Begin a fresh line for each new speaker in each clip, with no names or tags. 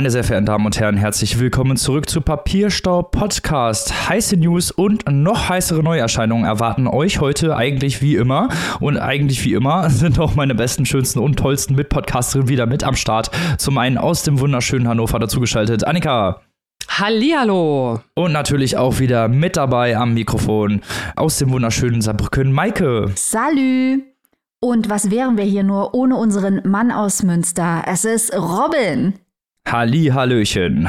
Meine sehr verehrten Damen und Herren, herzlich willkommen zurück zu Papierstau Podcast. Heiße News und noch heißere Neuerscheinungen erwarten euch heute eigentlich wie immer. Und eigentlich wie immer sind auch meine besten, schönsten und tollsten Mitpodcasterinnen wieder mit am Start. Zum einen aus dem wunderschönen Hannover dazugeschaltet, Annika.
Hallihallo.
Und natürlich auch wieder mit dabei am Mikrofon aus dem wunderschönen Saarbrücken, Maike.
Salü. Und was wären wir hier nur ohne unseren Mann aus Münster? Es ist Robin.
Halli, Hallöchen.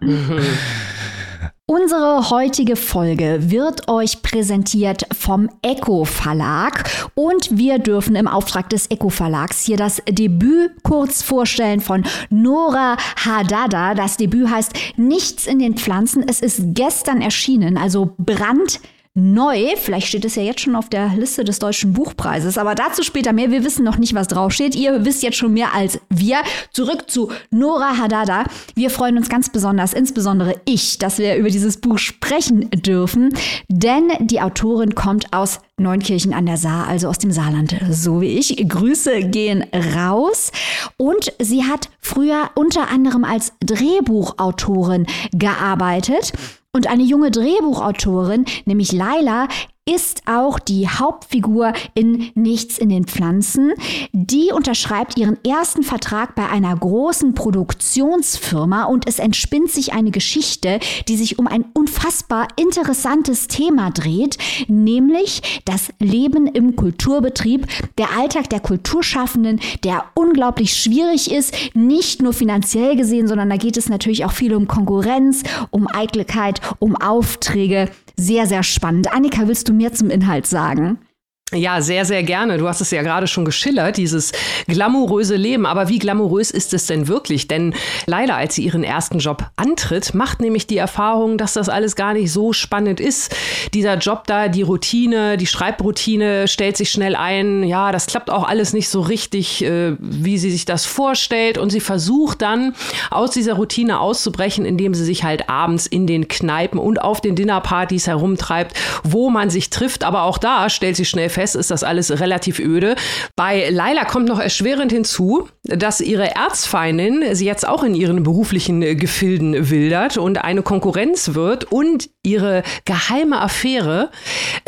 Unsere heutige Folge wird euch präsentiert vom Echo Verlag und wir dürfen im Auftrag des Echo Verlags hier das Debüt kurz vorstellen von Nora Hadada. Das Debüt heißt Nichts in den Pflanzen. Es ist gestern erschienen, also brand neu. Vielleicht steht es ja jetzt schon auf der Liste des Deutschen Buchpreises, aber dazu später mehr. Wir wissen noch nicht, was draufsteht. Ihr wisst jetzt schon mehr als wir. Zurück zu Nora Hadada. Wir freuen uns ganz besonders, insbesondere ich, dass wir über dieses Buch sprechen dürfen, denn die Autorin kommt aus Neunkirchen an der Saar, also aus dem Saarland, so wie ich. Grüße gehen raus. Und sie hat früher unter anderem als Drehbuchautorin gearbeitet. Und eine junge Drehbuchautorin, nämlich Laila, ist auch die Hauptfigur in Nichts in den Pflanzen. Die unterschreibt ihren ersten Vertrag bei einer großen Produktionsfirma und es entspinnt sich eine Geschichte, die sich um ein unfassbar interessantes Thema dreht, nämlich das Leben im Kulturbetrieb, der Alltag der Kulturschaffenden, der unglaublich schwierig ist, nicht nur finanziell gesehen, sondern da geht es natürlich auch viel um Konkurrenz, um Eitelkeit, um Aufträge. Sehr, sehr spannend. Annika, willst du mehr zum Inhalt sagen?
Ja, sehr, sehr gerne. Du hast es ja gerade schon geschillert, dieses glamouröse Leben. Aber wie glamourös ist es denn wirklich? Denn leider, als sie ihren ersten Job antritt, macht nämlich die Erfahrung, dass das alles gar nicht so spannend ist. Dieser Job da, die Routine, die Schreibroutine stellt sich schnell ein. Ja, das klappt auch alles nicht so richtig, äh, wie sie sich das vorstellt. Und sie versucht dann, aus dieser Routine auszubrechen, indem sie sich halt abends in den Kneipen und auf den Dinnerpartys herumtreibt, wo man sich trifft. Aber auch da stellt sie schnell fest, fest ist das alles relativ öde. Bei Laila kommt noch erschwerend hinzu, dass ihre Erzfeindin sie jetzt auch in ihren beruflichen Gefilden wildert und eine Konkurrenz wird und ihre geheime Affäre,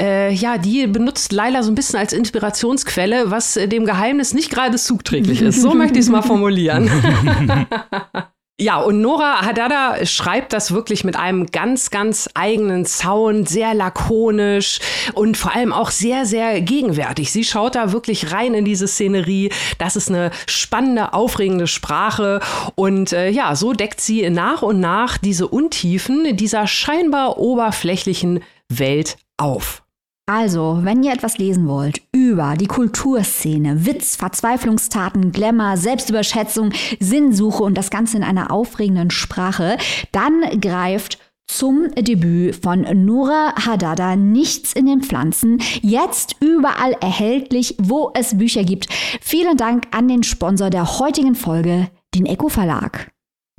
äh, ja, die benutzt Laila so ein bisschen als Inspirationsquelle, was dem Geheimnis nicht gerade zugträglich ist. So möchte ich es mal formulieren. Ja, und Nora Hadada schreibt das wirklich mit einem ganz, ganz eigenen Sound, sehr lakonisch und vor allem auch sehr, sehr gegenwärtig. Sie schaut da wirklich rein in diese Szenerie. Das ist eine spannende, aufregende Sprache. Und äh, ja, so deckt sie nach und nach diese Untiefen dieser scheinbar oberflächlichen Welt auf.
Also, wenn ihr etwas lesen wollt über die Kulturszene, Witz, Verzweiflungstaten, Glamour, Selbstüberschätzung, Sinnsuche und das Ganze in einer aufregenden Sprache, dann greift zum Debüt von Nora Hadada Nichts in den Pflanzen. Jetzt überall erhältlich, wo es Bücher gibt. Vielen Dank an den Sponsor der heutigen Folge, den Eco Verlag.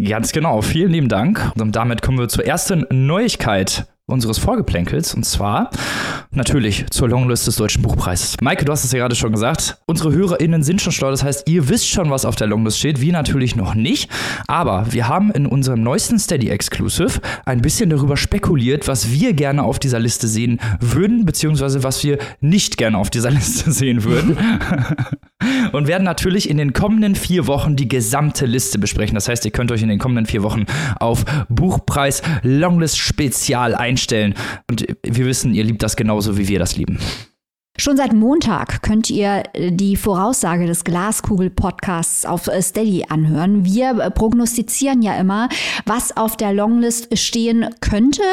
Ganz genau, vielen lieben Dank. Und damit kommen wir zur ersten Neuigkeit unseres Vorgeplänkels und zwar natürlich zur Longlist des Deutschen Buchpreises. Maike, du hast es ja gerade schon gesagt, unsere HörerInnen sind schon schlau, das heißt, ihr wisst schon, was auf der Longlist steht, wir natürlich noch nicht, aber wir haben in unserem neuesten Steady Exclusive ein bisschen darüber spekuliert, was wir gerne auf dieser Liste sehen würden, beziehungsweise was wir nicht gerne auf dieser Liste sehen würden. und werden natürlich in den kommenden vier Wochen die gesamte Liste besprechen. Das heißt, ihr könnt euch in den kommenden vier Wochen auf Buchpreis Longlist Spezial einstellen. Und wir wissen, ihr liebt das genauso, wie wir das lieben.
Schon seit Montag könnt ihr äh, die Voraussage des Glaskugel-Podcasts auf äh, Steady anhören. Wir äh, prognostizieren ja immer, was auf der Longlist stehen könnte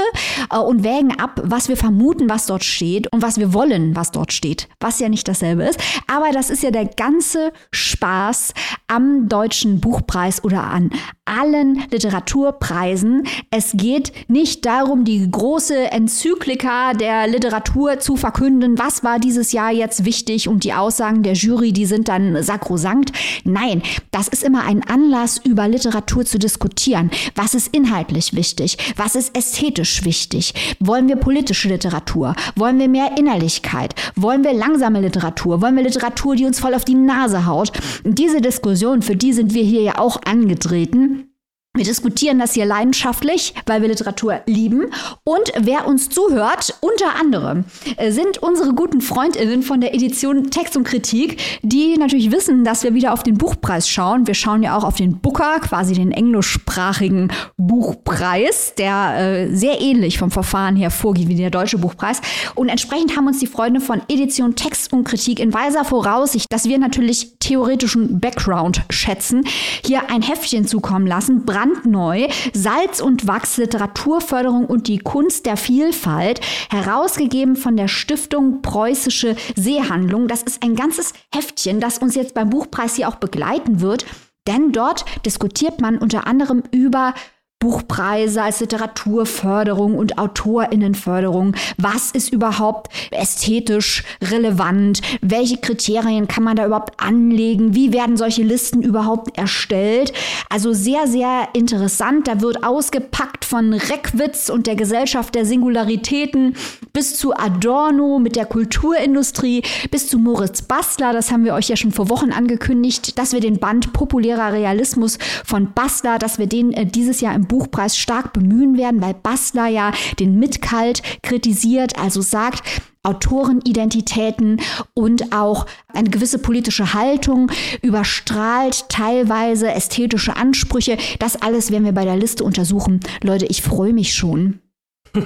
und wägen ab, was wir vermuten, was dort steht und was wir wollen, was dort steht. Was ja nicht dasselbe ist. Aber das ist ja der ganze Spaß am Deutschen Buchpreis oder an allen Literaturpreisen. Es geht nicht darum, die große Enzyklika der Literatur zu verkünden. Was war dieses Jahr jetzt wichtig und die Aussagen der Jury, die sind dann sakrosankt. Nein, das ist immer ein Anlass, über Literatur zu diskutieren. Was ist inhaltlich wichtig? Was ist ästhetisch wichtig? Wollen wir politische Literatur? Wollen wir mehr Innerlichkeit? Wollen wir langsame Literatur? Wollen wir Literatur, die uns voll auf die Nase haut? Diese Diskussion, für die sind wir hier ja auch angetreten. Wir diskutieren das hier leidenschaftlich, weil wir Literatur lieben. Und wer uns zuhört, unter anderem, äh, sind unsere guten Freundinnen von der Edition Text und Kritik, die natürlich wissen, dass wir wieder auf den Buchpreis schauen. Wir schauen ja auch auf den Booker, quasi den englischsprachigen Buchpreis, der äh, sehr ähnlich vom Verfahren her vorgeht wie der deutsche Buchpreis. Und entsprechend haben uns die Freunde von Edition Text und Kritik in weiser Voraussicht, dass wir natürlich theoretischen Background schätzen, hier ein Heftchen zukommen lassen brandneu, Salz und Wachs, Literaturförderung und die Kunst der Vielfalt, herausgegeben von der Stiftung Preußische Seehandlung. Das ist ein ganzes Heftchen, das uns jetzt beim Buchpreis hier auch begleiten wird. Denn dort diskutiert man unter anderem über Buchpreise als Literaturförderung und Autorinnenförderung. Was ist überhaupt ästhetisch relevant? Welche Kriterien kann man da überhaupt anlegen? Wie werden solche Listen überhaupt erstellt? Also sehr, sehr interessant. Da wird ausgepackt von Reckwitz und der Gesellschaft der Singularitäten bis zu Adorno mit der Kulturindustrie, bis zu Moritz Bastler. Das haben wir euch ja schon vor Wochen angekündigt, dass wir den Band Populärer Realismus von Bastler, dass wir den äh, dieses Jahr im Buchpreis stark bemühen werden, weil Bastler ja den Mitkalt kritisiert, also sagt, Autorenidentitäten und auch eine gewisse politische Haltung überstrahlt teilweise ästhetische Ansprüche. Das alles werden wir bei der Liste untersuchen. Leute, ich freue mich schon.
da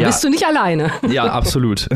ja. bist du nicht alleine.
Ja, absolut.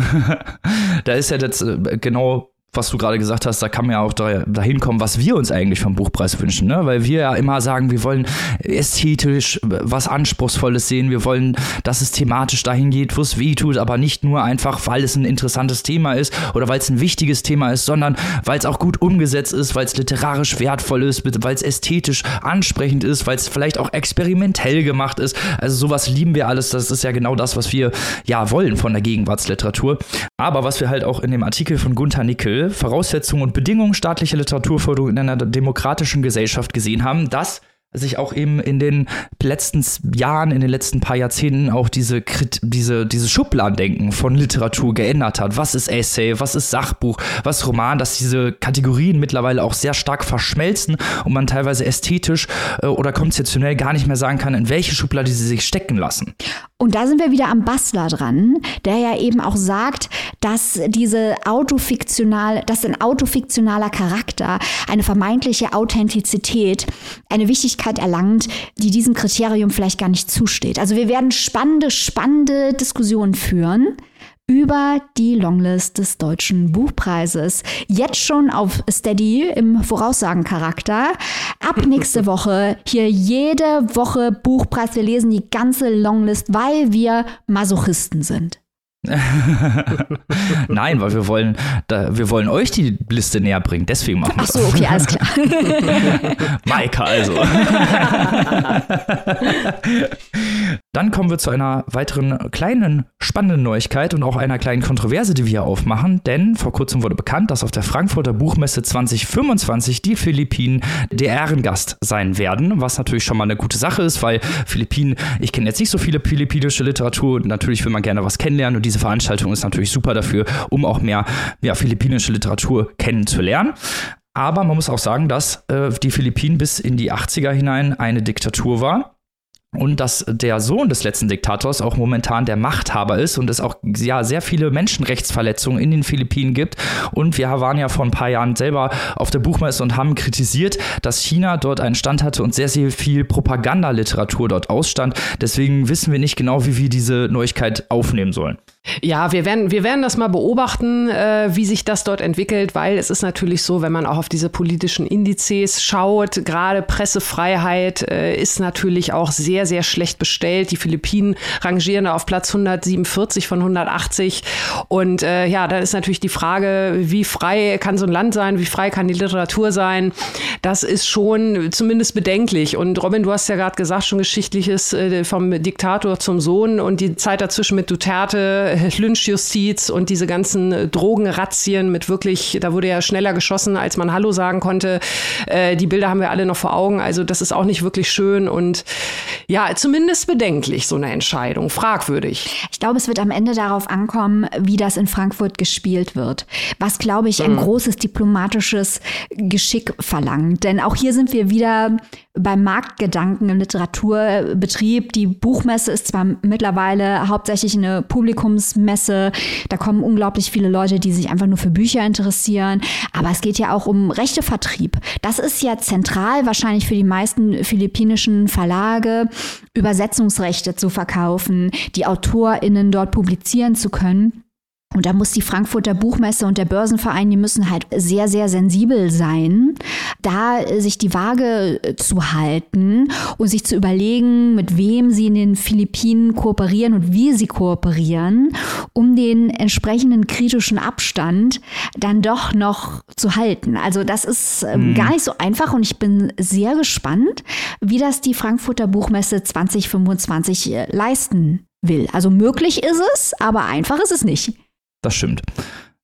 da ist ja jetzt äh, genau was du gerade gesagt hast, da kann man ja auch dahin kommen, was wir uns eigentlich vom Buchpreis wünschen, ne? Weil wir ja immer sagen, wir wollen ästhetisch was Anspruchsvolles sehen, wir wollen, dass es thematisch dahin geht, wo es weh tut, aber nicht nur einfach, weil es ein interessantes Thema ist oder weil es ein wichtiges Thema ist, sondern weil es auch gut umgesetzt ist, weil es literarisch wertvoll ist, weil es ästhetisch ansprechend ist, weil es vielleicht auch experimentell gemacht ist. Also sowas lieben wir alles. Das ist ja genau das, was wir ja wollen von der Gegenwartsliteratur. Aber was wir halt auch in dem Artikel von Gunther Nickel Voraussetzungen und Bedingungen staatlicher Literaturförderung in einer demokratischen Gesellschaft gesehen haben, dass sich auch eben in den letzten Jahren, in den letzten paar Jahrzehnten auch diese, diese, diese Schubladendenken von Literatur geändert hat. Was ist Essay, was ist Sachbuch, was ist Roman, dass diese Kategorien mittlerweile auch sehr stark verschmelzen und man teilweise ästhetisch äh, oder konzeptionell gar nicht mehr sagen kann, in welche Schublade sie sich stecken lassen.
Und da sind wir wieder am Bastler dran, der ja eben auch sagt, dass diese autofiktional, dass ein autofiktionaler Charakter, eine vermeintliche Authentizität, eine Wichtigkeit erlangt, die diesem Kriterium vielleicht gar nicht zusteht. Also wir werden spannende, spannende Diskussionen führen über die Longlist des Deutschen Buchpreises. Jetzt schon auf Steady im Voraussagencharakter. Ab nächste Woche hier jede Woche Buchpreis. Wir lesen die ganze Longlist, weil wir Masochisten sind.
Nein, weil wir wollen, da, wir wollen euch die Liste näher bringen. Deswegen machen wir
das. Ach so, okay, alles klar.
Maika also. Dann kommen wir zu einer weiteren kleinen spannenden Neuigkeit und auch einer kleinen Kontroverse, die wir hier aufmachen. Denn vor kurzem wurde bekannt, dass auf der Frankfurter Buchmesse 2025 die Philippinen der Ehrengast sein werden. Was natürlich schon mal eine gute Sache ist, weil Philippinen, ich kenne jetzt nicht so viele philippinische Literatur. und Natürlich will man gerne was kennenlernen und diese Veranstaltung ist natürlich super dafür, um auch mehr ja, philippinische Literatur kennenzulernen. Aber man muss auch sagen, dass äh, die Philippinen bis in die 80er hinein eine Diktatur war und dass der Sohn des letzten Diktators auch momentan der Machthaber ist und es auch ja, sehr viele Menschenrechtsverletzungen in den Philippinen gibt. Und wir waren ja vor ein paar Jahren selber auf der Buchmesse und haben kritisiert, dass China dort einen Stand hatte und sehr, sehr viel Propagandaliteratur dort ausstand. Deswegen wissen wir nicht genau, wie wir diese Neuigkeit aufnehmen sollen.
Ja, wir werden, wir werden das mal beobachten, äh, wie sich das dort entwickelt, weil es ist natürlich so, wenn man auch auf diese politischen Indizes schaut, gerade Pressefreiheit äh, ist natürlich auch sehr, sehr schlecht bestellt. Die Philippinen rangieren da auf Platz 147 von 180. Und äh, ja, dann ist natürlich die Frage, wie frei kann so ein Land sein, wie frei kann die Literatur sein. Das ist schon zumindest bedenklich. Und Robin, du hast ja gerade gesagt, schon geschichtliches äh, vom Diktator zum Sohn und die Zeit dazwischen mit Duterte Lynchjustiz und diese ganzen äh, Drogenrazzien mit wirklich, da wurde ja schneller geschossen, als man Hallo sagen konnte. Äh, die Bilder haben wir alle noch vor Augen. Also das ist auch nicht wirklich schön und ja, zumindest bedenklich, so eine Entscheidung. Fragwürdig.
Ich glaube, es wird am Ende darauf ankommen, wie das in Frankfurt gespielt wird. Was, glaube ich, ein mhm. großes diplomatisches Geschick verlangt. Denn auch hier sind wir wieder beim Marktgedanken im Literaturbetrieb. Die Buchmesse ist zwar mittlerweile hauptsächlich eine Publikumsmesse, da kommen unglaublich viele Leute, die sich einfach nur für Bücher interessieren, aber es geht ja auch um Rechtevertrieb. Das ist ja zentral wahrscheinlich für die meisten philippinischen Verlage, Übersetzungsrechte zu verkaufen, die AutorInnen dort publizieren zu können. Und da muss die Frankfurter Buchmesse und der Börsenverein, die müssen halt sehr, sehr sensibel sein, da sich die Waage zu halten und sich zu überlegen, mit wem sie in den Philippinen kooperieren und wie sie kooperieren, um den entsprechenden kritischen Abstand dann doch noch zu halten. Also das ist ähm, mhm. gar nicht so einfach und ich bin sehr gespannt, wie das die Frankfurter Buchmesse 2025 äh, leisten will. Also möglich ist es, aber einfach ist es nicht.
Das stimmt.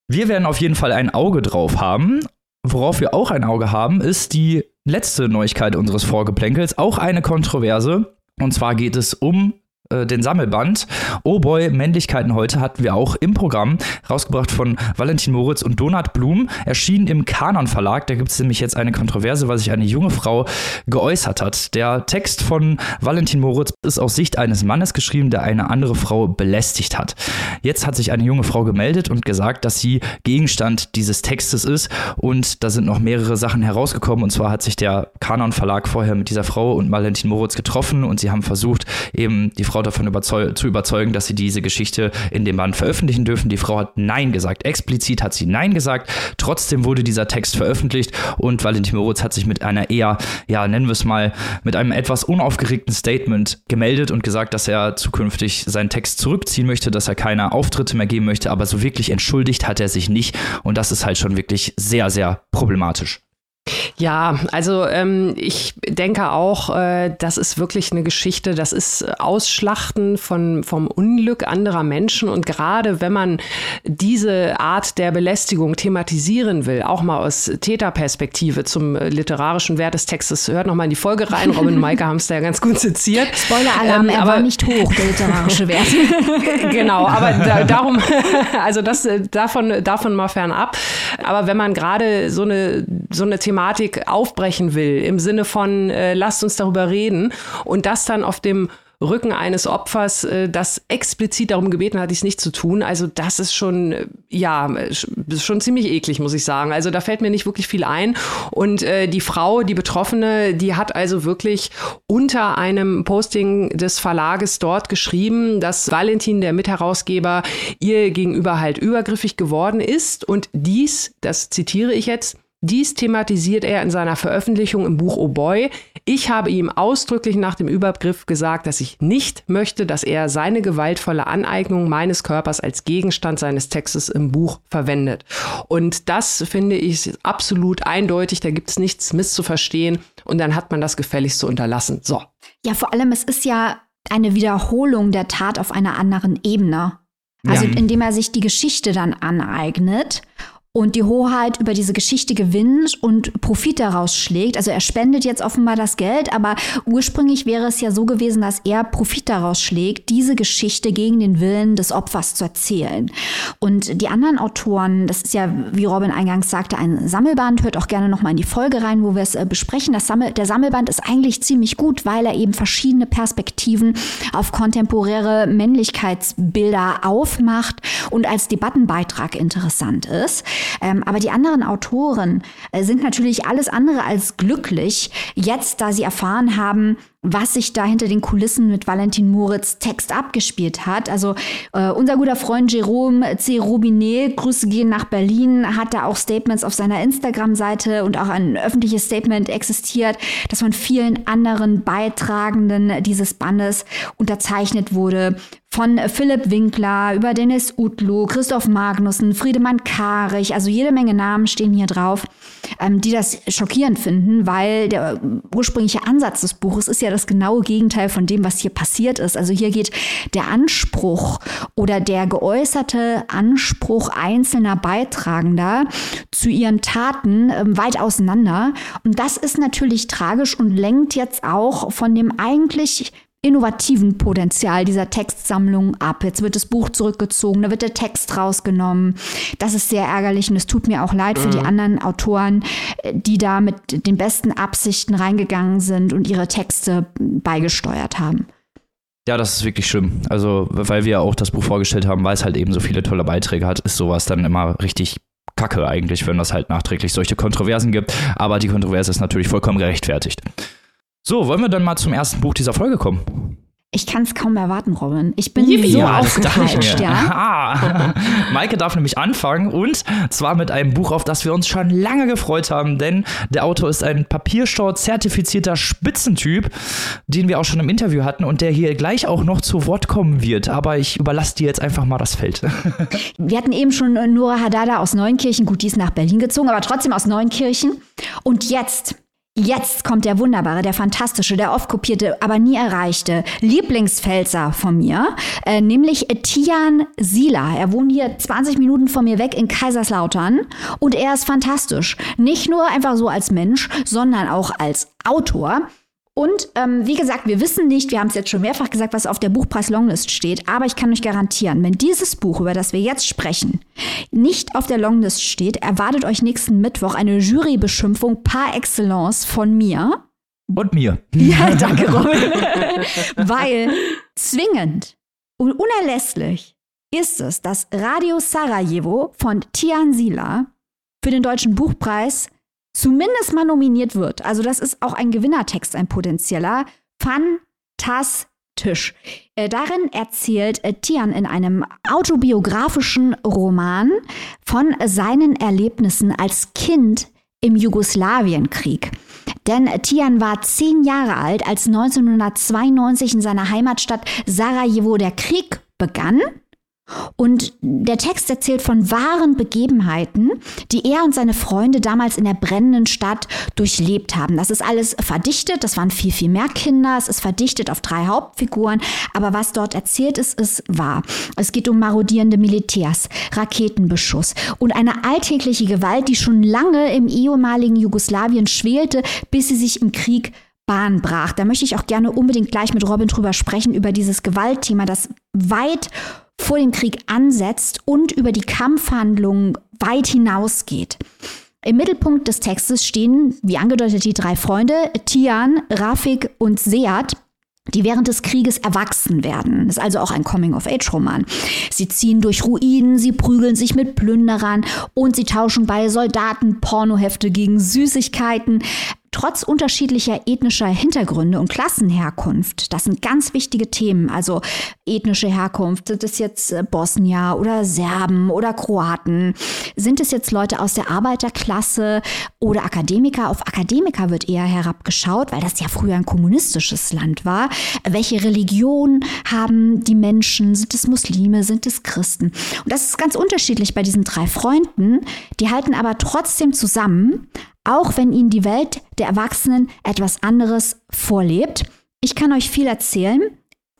Wir werden auf jeden Fall ein Auge drauf haben. Worauf wir auch ein Auge haben, ist die letzte Neuigkeit unseres Vorgeplänkels, auch eine Kontroverse. Und zwar geht es um den Sammelband Oh Boy, Männlichkeiten heute hatten wir auch im Programm, rausgebracht von Valentin Moritz und Donat Blum, erschienen im Kanon Verlag. Da gibt es nämlich jetzt eine Kontroverse, weil sich eine junge Frau geäußert hat. Der Text von Valentin Moritz ist aus Sicht eines Mannes geschrieben, der eine andere Frau belästigt hat. Jetzt hat sich eine junge Frau gemeldet und gesagt, dass sie Gegenstand dieses Textes ist und da sind noch mehrere Sachen herausgekommen und zwar hat sich der Kanon Verlag vorher mit dieser Frau und Valentin Moritz getroffen und sie haben versucht, eben die Frau davon überzeug zu überzeugen, dass sie diese Geschichte in dem Band veröffentlichen dürfen. Die Frau hat Nein gesagt. Explizit hat sie Nein gesagt. Trotzdem wurde dieser Text veröffentlicht und Valentin Moritz hat sich mit einer eher, ja, nennen wir es mal, mit einem etwas unaufgeregten Statement gemeldet und gesagt, dass er zukünftig seinen Text zurückziehen möchte, dass er keine Auftritte mehr geben möchte, aber so wirklich entschuldigt hat er sich nicht und das ist halt schon wirklich sehr, sehr problematisch.
Ja, also ähm, ich denke auch, äh, das ist wirklich eine Geschichte, das ist Ausschlachten von, vom Unglück anderer Menschen. Und gerade wenn man diese Art der Belästigung thematisieren will, auch mal aus Täterperspektive zum literarischen Wert des Textes, hört noch mal in die Folge rein. Robin und Maike haben es da ja ganz gut seziert.
Spoiler-Alarm, ähm, er war nicht hoch, der literarische Wert.
genau, aber da, darum, also das davon, davon mal fernab. Aber wenn man gerade so eine, so eine Thematik Thematik aufbrechen will, im Sinne von, äh, lasst uns darüber reden und das dann auf dem Rücken eines Opfers, äh, das explizit darum gebeten hat, dies nicht zu tun. Also das ist schon, äh, ja, schon ziemlich eklig, muss ich sagen. Also da fällt mir nicht wirklich viel ein. Und äh, die Frau, die Betroffene, die hat also wirklich unter einem Posting des Verlages dort geschrieben, dass Valentin, der Mitherausgeber, ihr gegenüber halt übergriffig geworden ist. Und dies, das zitiere ich jetzt, dies thematisiert er in seiner Veröffentlichung im Buch Oh Boy. Ich habe ihm ausdrücklich nach dem Übergriff gesagt, dass ich nicht möchte, dass er seine gewaltvolle Aneignung meines Körpers als Gegenstand seines Textes im Buch verwendet. Und das finde ich absolut eindeutig. Da gibt es nichts misszuverstehen. Und dann hat man das gefälligst zu unterlassen. So.
Ja, vor allem, es ist ja eine Wiederholung der Tat auf einer anderen Ebene. Also ja. indem er sich die Geschichte dann aneignet und die Hoheit über diese Geschichte gewinnt und Profit daraus schlägt. Also er spendet jetzt offenbar das Geld, aber ursprünglich wäre es ja so gewesen, dass er Profit daraus schlägt, diese Geschichte gegen den Willen des Opfers zu erzählen. Und die anderen Autoren, das ist ja, wie Robin eingangs sagte, ein Sammelband, hört auch gerne nochmal in die Folge rein, wo wir es äh, besprechen. Das Sammel, der Sammelband ist eigentlich ziemlich gut, weil er eben verschiedene Perspektiven auf kontemporäre Männlichkeitsbilder aufmacht und als Debattenbeitrag interessant ist. Ähm, aber die anderen Autoren äh, sind natürlich alles andere als glücklich, jetzt da sie erfahren haben, was sich da hinter den Kulissen mit Valentin Moritz Text abgespielt hat. Also äh, unser guter Freund Jerome C. Robinet, Grüße gehen nach Berlin, hat da auch Statements auf seiner Instagram-Seite und auch ein öffentliches Statement existiert, das von vielen anderen Beitragenden dieses Bandes unterzeichnet wurde. Von Philipp Winkler über Dennis Utlu, Christoph Magnussen, Friedemann Karich, also jede Menge Namen stehen hier drauf, ähm, die das schockierend finden, weil der ursprüngliche Ansatz des Buches ist ja, das genaue Gegenteil von dem, was hier passiert ist. Also hier geht der Anspruch oder der geäußerte Anspruch einzelner Beitragender zu ihren Taten äh, weit auseinander. Und das ist natürlich tragisch und lenkt jetzt auch von dem eigentlich innovativen Potenzial dieser Textsammlung ab. Jetzt wird das Buch zurückgezogen, da wird der Text rausgenommen. Das ist sehr ärgerlich und es tut mir auch leid für die mhm. anderen Autoren, äh, die da mit den besten Absichten reingegangen sind und ihre Texte beigesteuert haben.
Ja, das ist wirklich schlimm. Also, weil wir auch das Buch vorgestellt haben, weil es halt eben so viele tolle Beiträge hat, ist sowas dann immer richtig kacke eigentlich, wenn das halt nachträglich solche Kontroversen gibt. Aber die Kontroverse ist natürlich vollkommen gerechtfertigt. So, wollen wir dann mal zum ersten Buch dieser Folge kommen?
Ich kann es kaum erwarten, Robin. Ich bin Yippie. so ja, aufgepeitscht, ja.
Maike darf nämlich anfangen und zwar mit einem Buch, auf das wir uns schon lange gefreut haben, denn der Autor ist ein Papierstau-zertifizierter Spitzentyp, den wir auch schon im Interview hatten und der hier gleich auch noch zu Wort kommen wird. Aber ich überlasse dir jetzt einfach mal das Feld.
wir hatten eben schon Nora Hadada aus Neunkirchen, gut, die ist nach Berlin gezogen, aber trotzdem aus Neunkirchen. Und jetzt Jetzt kommt der wunderbare, der fantastische, der oft kopierte, aber nie erreichte Lieblingsfelser von mir, äh, nämlich Tian Sila. Er wohnt hier 20 Minuten von mir weg in Kaiserslautern und er ist fantastisch. Nicht nur einfach so als Mensch, sondern auch als Autor. Und ähm, wie gesagt, wir wissen nicht, wir haben es jetzt schon mehrfach gesagt, was auf der Buchpreis-Longlist steht, aber ich kann euch garantieren, wenn dieses Buch, über das wir jetzt sprechen, nicht auf der Longlist steht, erwartet euch nächsten Mittwoch eine Jurybeschimpfung par excellence von mir.
Und mir.
Ja, danke, Robin. Weil zwingend und unerlässlich ist es, dass Radio Sarajevo von Tian Sila für den Deutschen Buchpreis zumindest mal nominiert wird. Also das ist auch ein Gewinnertext, ein potenzieller. Fantastisch. Äh, darin erzählt äh, Tian in einem autobiografischen Roman von seinen Erlebnissen als Kind im Jugoslawienkrieg. Denn Tian war zehn Jahre alt, als 1992 in seiner Heimatstadt Sarajevo der Krieg begann und der Text erzählt von wahren Begebenheiten, die er und seine Freunde damals in der brennenden Stadt durchlebt haben. Das ist alles verdichtet, das waren viel, viel mehr Kinder, es ist verdichtet auf drei Hauptfiguren, aber was dort erzählt ist, ist wahr. Es geht um marodierende Militärs, Raketenbeschuss und eine alltägliche Gewalt, die schon lange im ehemaligen Jugoslawien schwelte, bis sie sich im Krieg Bahn brach. Da möchte ich auch gerne unbedingt gleich mit Robin drüber sprechen, über dieses Gewaltthema, das weit vor dem Krieg ansetzt und über die Kampfhandlungen weit hinausgeht. Im Mittelpunkt des Textes stehen, wie angedeutet, die drei Freunde, Tian, Rafik und Seat, die während des Krieges erwachsen werden. Das ist also auch ein Coming-of-Age-Roman. Sie ziehen durch Ruinen, sie prügeln sich mit Plünderern und sie tauschen bei Soldaten Pornohefte gegen Süßigkeiten. Trotz unterschiedlicher ethnischer Hintergründe und Klassenherkunft, das sind ganz wichtige Themen. Also ethnische Herkunft, sind es jetzt äh, Bosnier oder Serben oder Kroaten? Sind es jetzt Leute aus der Arbeiterklasse oder Akademiker? Auf Akademiker wird eher herabgeschaut, weil das ja früher ein kommunistisches Land war. Welche Religion haben die Menschen? Sind es Muslime? Sind es Christen? Und das ist ganz unterschiedlich bei diesen drei Freunden. Die halten aber trotzdem zusammen, auch wenn ihnen die Welt der Erwachsenen etwas anderes vorlebt. Ich kann euch viel erzählen.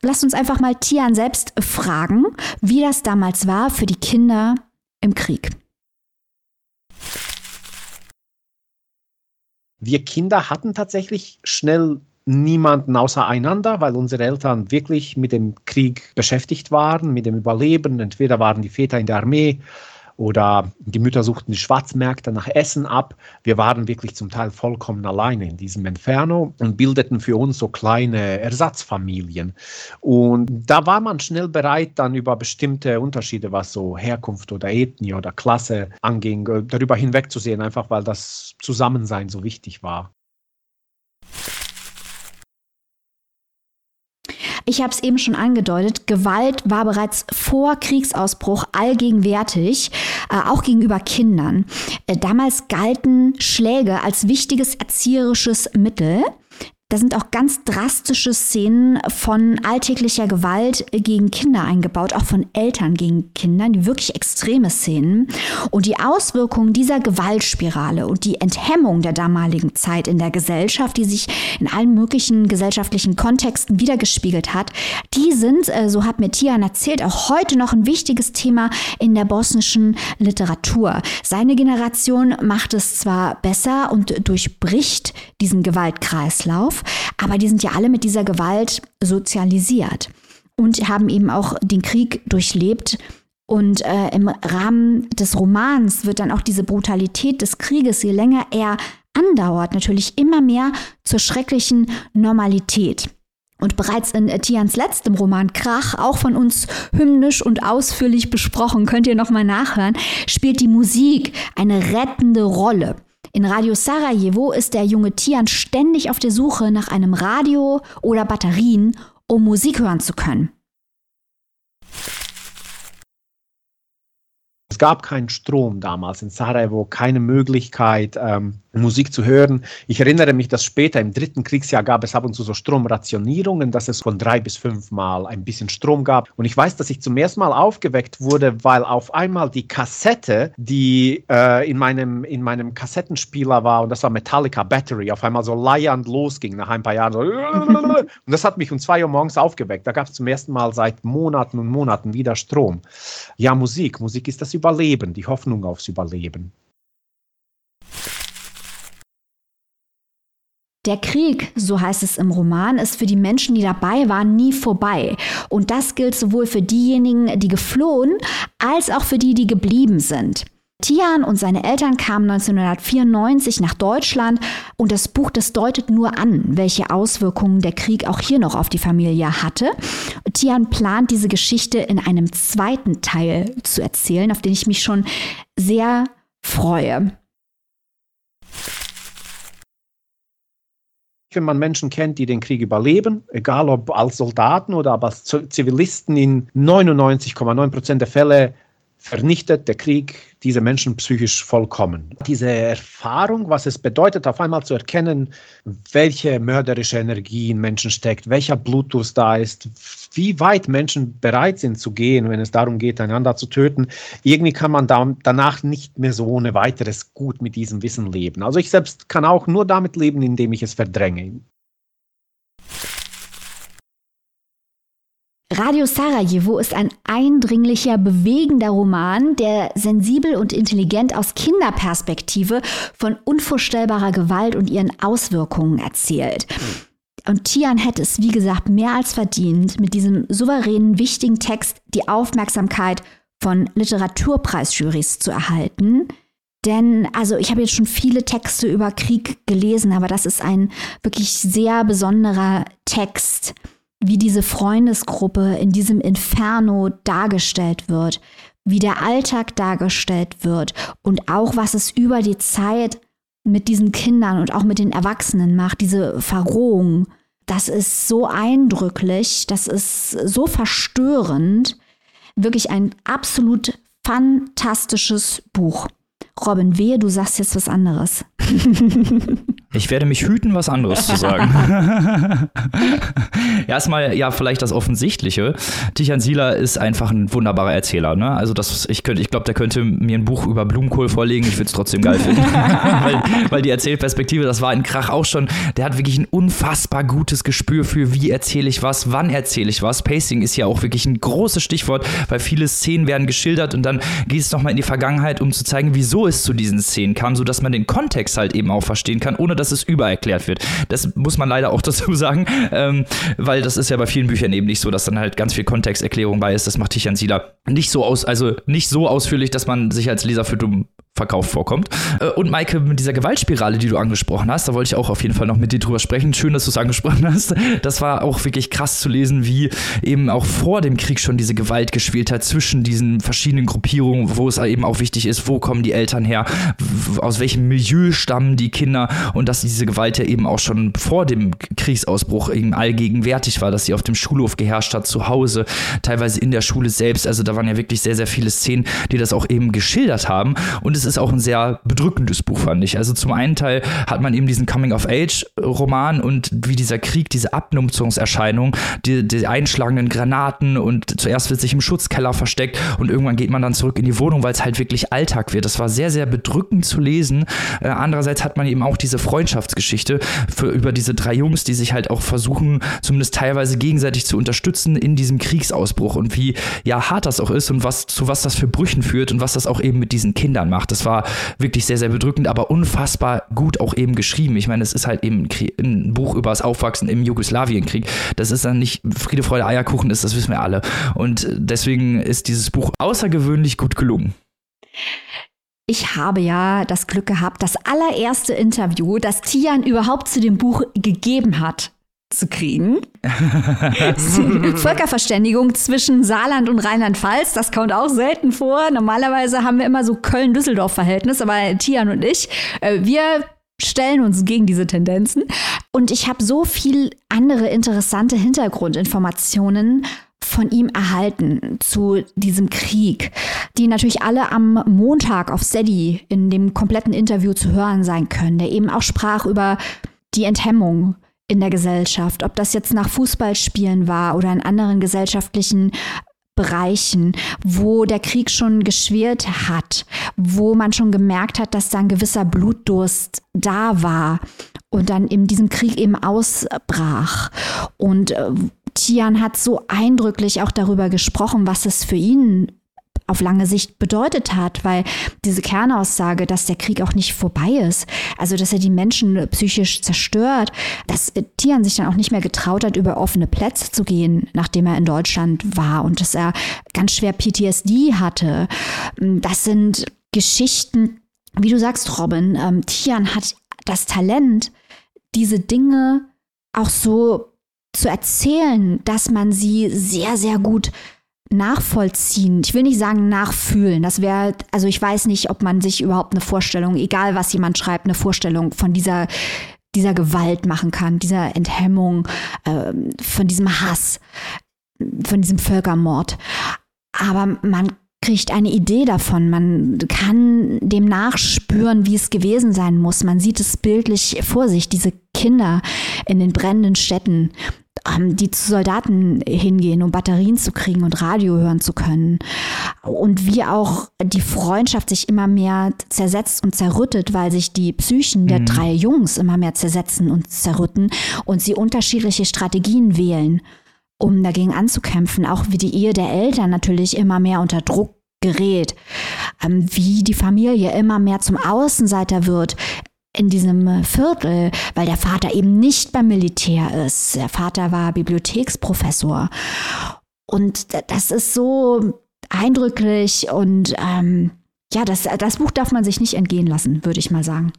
Lasst uns einfach mal Tian selbst fragen, wie das damals war für die Kinder im Krieg.
Wir Kinder hatten tatsächlich schnell niemanden außereinander, weil unsere Eltern wirklich mit dem Krieg beschäftigt waren, mit dem Überleben. Entweder waren die Väter in der Armee oder die Mütter suchten die Schwarzmärkte nach Essen ab. Wir waren wirklich zum Teil vollkommen alleine in diesem Inferno und bildeten für uns so kleine Ersatzfamilien. Und da war man schnell bereit, dann über bestimmte Unterschiede, was so Herkunft oder Ethnie oder Klasse anging, darüber hinwegzusehen, einfach weil das Zusammensein so wichtig war.
Ich habe es eben schon angedeutet, Gewalt war bereits vor Kriegsausbruch allgegenwärtig, äh, auch gegenüber Kindern. Äh, damals galten Schläge als wichtiges erzieherisches Mittel. Da sind auch ganz drastische Szenen von alltäglicher Gewalt gegen Kinder eingebaut, auch von Eltern gegen Kinder, die wirklich extreme Szenen. Und die Auswirkungen dieser Gewaltspirale und die Enthemmung der damaligen Zeit in der Gesellschaft, die sich in allen möglichen gesellschaftlichen Kontexten wiedergespiegelt hat, die sind, äh, so hat mir Tian erzählt, auch heute noch ein wichtiges Thema in der bosnischen Literatur. Seine Generation macht es zwar besser und durchbricht diesen Gewaltkreislauf, auf, aber die sind ja alle mit dieser Gewalt sozialisiert und haben eben auch den Krieg durchlebt. Und äh, im Rahmen des Romans wird dann auch diese Brutalität des Krieges, je länger er andauert, natürlich immer mehr zur schrecklichen Normalität. Und bereits in Tians letztem Roman Krach, auch von uns hymnisch und ausführlich besprochen, könnt ihr nochmal nachhören, spielt die Musik eine rettende Rolle. In Radio Sarajevo ist der junge Tian ständig auf der Suche nach einem Radio oder Batterien, um Musik hören zu können.
Es gab keinen Strom damals in Sarajevo, keine Möglichkeit, ähm, Musik zu hören. Ich erinnere mich, dass später im dritten Kriegsjahr gab es ab und zu so Stromrationierungen, dass es von drei bis fünf Mal ein bisschen Strom gab. Und ich weiß, dass ich zum ersten Mal aufgeweckt wurde, weil auf einmal die Kassette, die äh, in, meinem, in meinem Kassettenspieler war, und das war Metallica Battery, auf einmal so leiernd losging nach ein paar Jahren. So und das hat mich um zwei Uhr morgens aufgeweckt. Da gab es zum ersten Mal seit Monaten und Monaten wieder Strom. Ja, Musik. Musik ist das Überleben, die Hoffnung aufs Überleben.
Der Krieg, so heißt es im Roman, ist für die Menschen, die dabei waren, nie vorbei. Und das gilt sowohl für diejenigen, die geflohen, als auch für die, die geblieben sind. Tian und seine Eltern kamen 1994 nach Deutschland und das Buch, das deutet nur an, welche Auswirkungen der Krieg auch hier noch auf die Familie hatte. Tian plant diese Geschichte in einem zweiten Teil zu erzählen, auf den ich mich schon sehr freue.
Wenn man Menschen kennt, die den Krieg überleben, egal ob als Soldaten oder als Zivilisten, in 99,9 Prozent der Fälle vernichtet der Krieg diese Menschen psychisch vollkommen. Diese Erfahrung, was es bedeutet, auf einmal zu erkennen, welche mörderische Energie in Menschen steckt, welcher Blutdurst da ist, wie weit Menschen bereit sind zu gehen, wenn es darum geht, einander zu töten, irgendwie kann man da, danach nicht mehr so ohne weiteres gut mit diesem Wissen leben. Also ich selbst kann auch nur damit leben, indem ich es verdränge.
Radio Sarajevo ist ein eindringlicher, bewegender Roman, der sensibel und intelligent aus Kinderperspektive von unvorstellbarer Gewalt und ihren Auswirkungen erzählt. Und Tian hätte es, wie gesagt, mehr als verdient, mit diesem souveränen, wichtigen Text die Aufmerksamkeit von Literaturpreisjurys zu erhalten. Denn, also ich habe jetzt schon viele Texte über Krieg gelesen, aber das ist ein wirklich sehr besonderer Text wie diese Freundesgruppe in diesem Inferno dargestellt wird, wie der Alltag dargestellt wird und auch was es über die Zeit mit diesen Kindern und auch mit den Erwachsenen macht, diese Verrohung. Das ist so eindrücklich, das ist so verstörend. Wirklich ein absolut fantastisches Buch. Robin, wehe, du sagst jetzt was anderes.
Ich werde mich hüten, was anderes zu sagen. Erstmal, ja, vielleicht das Offensichtliche. Tichan Sieler ist einfach ein wunderbarer Erzähler. Ne? Also, das, ich, ich glaube, der könnte mir ein Buch über Blumenkohl vorlegen. Ich würde es trotzdem geil finden. weil, weil, die Erzählperspektive, das war in Krach auch schon, der hat wirklich ein unfassbar gutes Gespür für, wie erzähle ich was, wann erzähle ich was. Pacing ist ja auch wirklich ein großes Stichwort, weil viele Szenen werden geschildert und dann geht es nochmal in die Vergangenheit, um zu zeigen, wieso es zu diesen Szenen kam, sodass man den Kontext halt eben auch verstehen kann, ohne dass dass es übererklärt wird. Das muss man leider auch dazu sagen, ähm, weil das ist ja bei vielen Büchern eben nicht so, dass dann halt ganz viel Kontexterklärung bei ist. Das macht Tichan Sieler nicht so aus, also nicht so ausführlich, dass man sich als Leser für dumm verkauft vorkommt. Äh, und Maike, mit dieser Gewaltspirale, die du angesprochen hast, da wollte ich auch auf jeden Fall noch mit dir drüber sprechen. Schön, dass du es angesprochen hast. Das war auch wirklich krass zu lesen, wie eben auch vor dem Krieg schon diese Gewalt gespielt hat zwischen diesen verschiedenen Gruppierungen, wo es eben auch wichtig ist, wo kommen die Eltern her, aus welchem Milieu stammen die Kinder und dass diese Gewalt ja eben auch schon vor dem Kriegsausbruch eben allgegenwärtig war, dass sie auf dem Schulhof geherrscht hat, zu Hause, teilweise in der Schule selbst. Also da waren ja wirklich sehr, sehr viele Szenen, die das auch eben geschildert haben. Und es es ist auch ein sehr bedrückendes Buch, fand ich. Also zum einen Teil hat man eben diesen Coming-of-Age-Roman und wie dieser Krieg, diese Abnutzungserscheinung, die, die einschlagenden Granaten und zuerst wird sich im Schutzkeller versteckt und irgendwann geht man dann zurück in die Wohnung, weil es halt wirklich Alltag wird. Das war sehr, sehr bedrückend zu lesen. Äh, andererseits hat man eben auch diese Freundschaftsgeschichte für, über diese drei Jungs, die sich halt auch versuchen, zumindest teilweise gegenseitig zu unterstützen in diesem Kriegsausbruch und wie ja hart das auch ist und was zu was das für Brüchen führt und was das auch eben mit diesen Kindern macht. Das war wirklich sehr, sehr bedrückend, aber unfassbar gut auch eben geschrieben. Ich meine, es ist halt eben ein Buch über das Aufwachsen im Jugoslawienkrieg. Das ist dann nicht Friede, Freude, Eierkuchen ist, das wissen wir alle. Und deswegen ist dieses Buch außergewöhnlich gut gelungen.
Ich habe ja das Glück gehabt, das allererste Interview, das Tian überhaupt zu dem Buch gegeben hat, zu kriegen. Völkerverständigung zwischen Saarland und Rheinland-Pfalz, das kommt auch selten vor. Normalerweise haben wir immer so Köln-Düsseldorf-Verhältnis, aber Tian und ich, äh, wir stellen uns gegen diese Tendenzen. Und ich habe so viel andere interessante Hintergrundinformationen von ihm erhalten zu diesem Krieg, die natürlich alle am Montag auf Steady in dem kompletten Interview zu hören sein können, der eben auch sprach über die Enthemmung in der Gesellschaft, ob das jetzt nach Fußballspielen war oder in anderen gesellschaftlichen Bereichen, wo der Krieg schon geschwert hat, wo man schon gemerkt hat, dass da ein gewisser Blutdurst da war und dann in diesem Krieg eben ausbrach. Und äh, Tian hat so eindrücklich auch darüber gesprochen, was es für ihn auf lange Sicht bedeutet hat, weil diese Kernaussage, dass der Krieg auch nicht vorbei ist, also dass er die Menschen psychisch zerstört, dass Tian sich dann auch nicht mehr getraut hat, über offene Plätze zu gehen, nachdem er in Deutschland war und dass er ganz schwer PTSD hatte. Das sind Geschichten, wie du sagst, Robin, ähm, Tian hat das Talent, diese Dinge auch so zu erzählen, dass man sie sehr, sehr gut nachvollziehen. Ich will nicht sagen nachfühlen. Das wäre, also ich weiß nicht, ob man sich überhaupt eine Vorstellung, egal was jemand schreibt, eine Vorstellung von dieser dieser Gewalt machen kann, dieser Enthemmung, äh, von diesem Hass, von diesem Völkermord. Aber man kriegt eine Idee davon. Man kann dem nachspüren, wie es gewesen sein muss. Man sieht es bildlich vor sich, diese Kinder in den brennenden Städten, die zu Soldaten hingehen, um Batterien zu kriegen und Radio hören zu können. Und wie auch die Freundschaft sich immer mehr zersetzt und zerrüttet, weil sich die Psychen der mhm. drei Jungs immer mehr zersetzen und zerrütten und sie unterschiedliche Strategien wählen, um dagegen anzukämpfen. Auch wie die Ehe der Eltern natürlich immer mehr unter Druck gerät, ähm, wie die Familie immer mehr zum Außenseiter wird, in diesem Viertel, weil der Vater eben nicht beim Militär ist. Der Vater war Bibliotheksprofessor. Und das ist so eindrücklich und ähm, ja, das, das Buch darf man sich nicht entgehen lassen, würde ich mal sagen.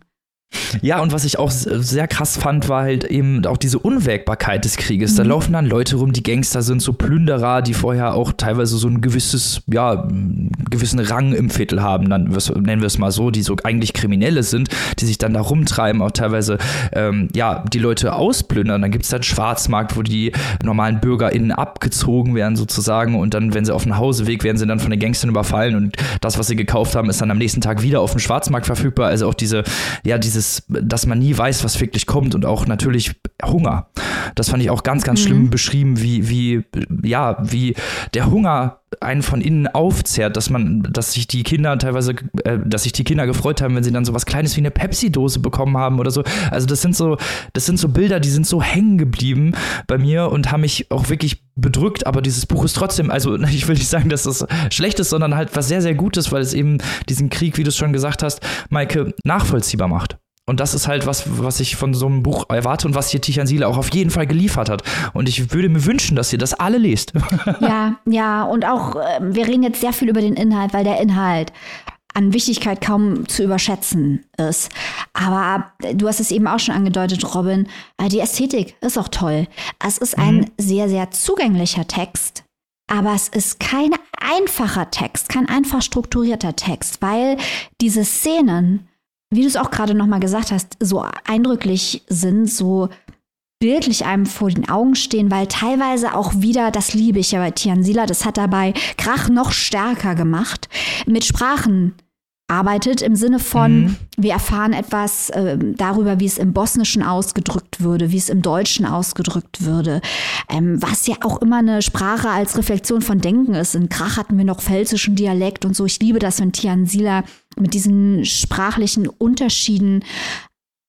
Ja, und was ich auch sehr krass fand, war halt eben auch diese Unwägbarkeit des Krieges. Mhm. Da laufen dann Leute rum, die Gangster sind, so Plünderer, die vorher auch teilweise so ein gewisses, ja, gewissen Rang im Viertel haben, dann nennen wir es mal so, die so eigentlich Kriminelle sind, die sich dann da rumtreiben, auch teilweise, ähm, ja, die Leute ausplündern. Dann gibt es dann Schwarzmarkt, wo die normalen BürgerInnen abgezogen werden sozusagen und dann, wenn sie auf dem Hauseweg, werden sie dann von den Gangstern überfallen und das, was sie gekauft haben, ist dann am nächsten Tag wieder auf dem Schwarzmarkt verfügbar. Also auch diese, ja, diese dieses, dass man nie weiß, was wirklich kommt und auch natürlich Hunger. Das fand ich auch ganz, ganz mhm. schlimm beschrieben, wie, wie, ja, wie der Hunger einen von innen aufzehrt, dass man, dass sich die Kinder teilweise, äh, dass sich die Kinder gefreut haben, wenn sie dann so was Kleines wie eine Pepsi-Dose bekommen haben oder so. Also das sind so, das sind so Bilder, die sind so hängen geblieben bei mir und haben mich auch wirklich bedrückt, aber dieses Buch ist trotzdem, also ich will nicht sagen, dass das schlecht ist, sondern halt was sehr, sehr Gutes, weil es eben diesen Krieg, wie du es schon gesagt hast, Maike, nachvollziehbar macht. Und das ist halt was, was ich von so einem Buch erwarte und was hier Tichan Siele auch auf jeden Fall geliefert hat. Und ich würde mir wünschen, dass ihr das alle lest.
Ja, ja, und auch, äh, wir reden jetzt sehr viel über den Inhalt, weil der Inhalt an Wichtigkeit kaum zu überschätzen ist. Aber du hast es eben auch schon angedeutet, Robin, äh, die Ästhetik ist auch toll. Es ist ein mhm. sehr, sehr zugänglicher Text. Aber es ist kein einfacher Text, kein einfach strukturierter Text, weil diese Szenen, wie du es auch gerade nochmal gesagt hast, so eindrücklich sind, so bildlich einem vor den Augen stehen, weil teilweise auch wieder, das liebe ich ja bei Tian Sila, das hat dabei Krach noch stärker gemacht, mit Sprachen arbeitet im Sinne von, mhm. wir erfahren etwas äh, darüber, wie es im Bosnischen ausgedrückt würde, wie es im Deutschen ausgedrückt würde, ähm, was ja auch immer eine Sprache als Reflexion von Denken ist. In Krach hatten wir noch pfälzischen Dialekt und so. Ich liebe das, wenn Tian Sila mit diesen sprachlichen Unterschieden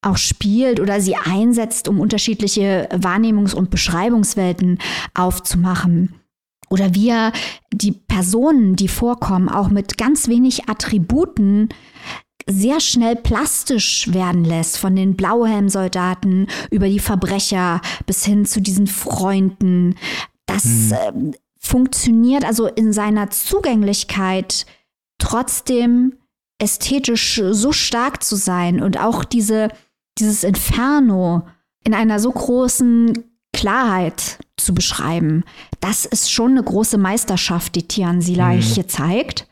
auch spielt oder sie einsetzt, um unterschiedliche Wahrnehmungs- und Beschreibungswelten aufzumachen oder wie er die Personen, die vorkommen, auch mit ganz wenig Attributen sehr schnell plastisch werden lässt, von den Blauhelmsoldaten über die Verbrecher bis hin zu diesen Freunden. Das hm. äh, funktioniert also in seiner Zugänglichkeit trotzdem ästhetisch so stark zu sein und auch diese, dieses Inferno in einer so großen Klarheit zu beschreiben. Das ist schon eine große Meisterschaft, die Tian Silai mhm. hier zeigt.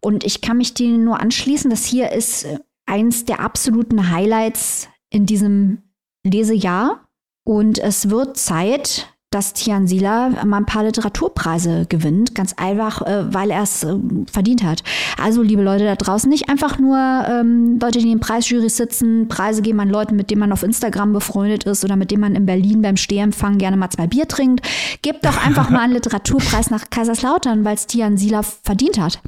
Und ich kann mich denen nur anschließen. Das hier ist äh, eins der absoluten Highlights in diesem Lesejahr. Und es wird Zeit, dass Tian Sila mal ein paar Literaturpreise gewinnt, ganz einfach, äh, weil er es äh, verdient hat. Also, liebe Leute da draußen, nicht einfach nur ähm, Leute, die in Preisjury sitzen, Preise geben an Leuten, mit denen man auf Instagram befreundet ist oder mit denen man in Berlin beim Stehempfang gerne mal zwei Bier trinkt. Gebt doch einfach mal einen Literaturpreis nach Kaiserslautern, weil es Tian Sila verdient hat.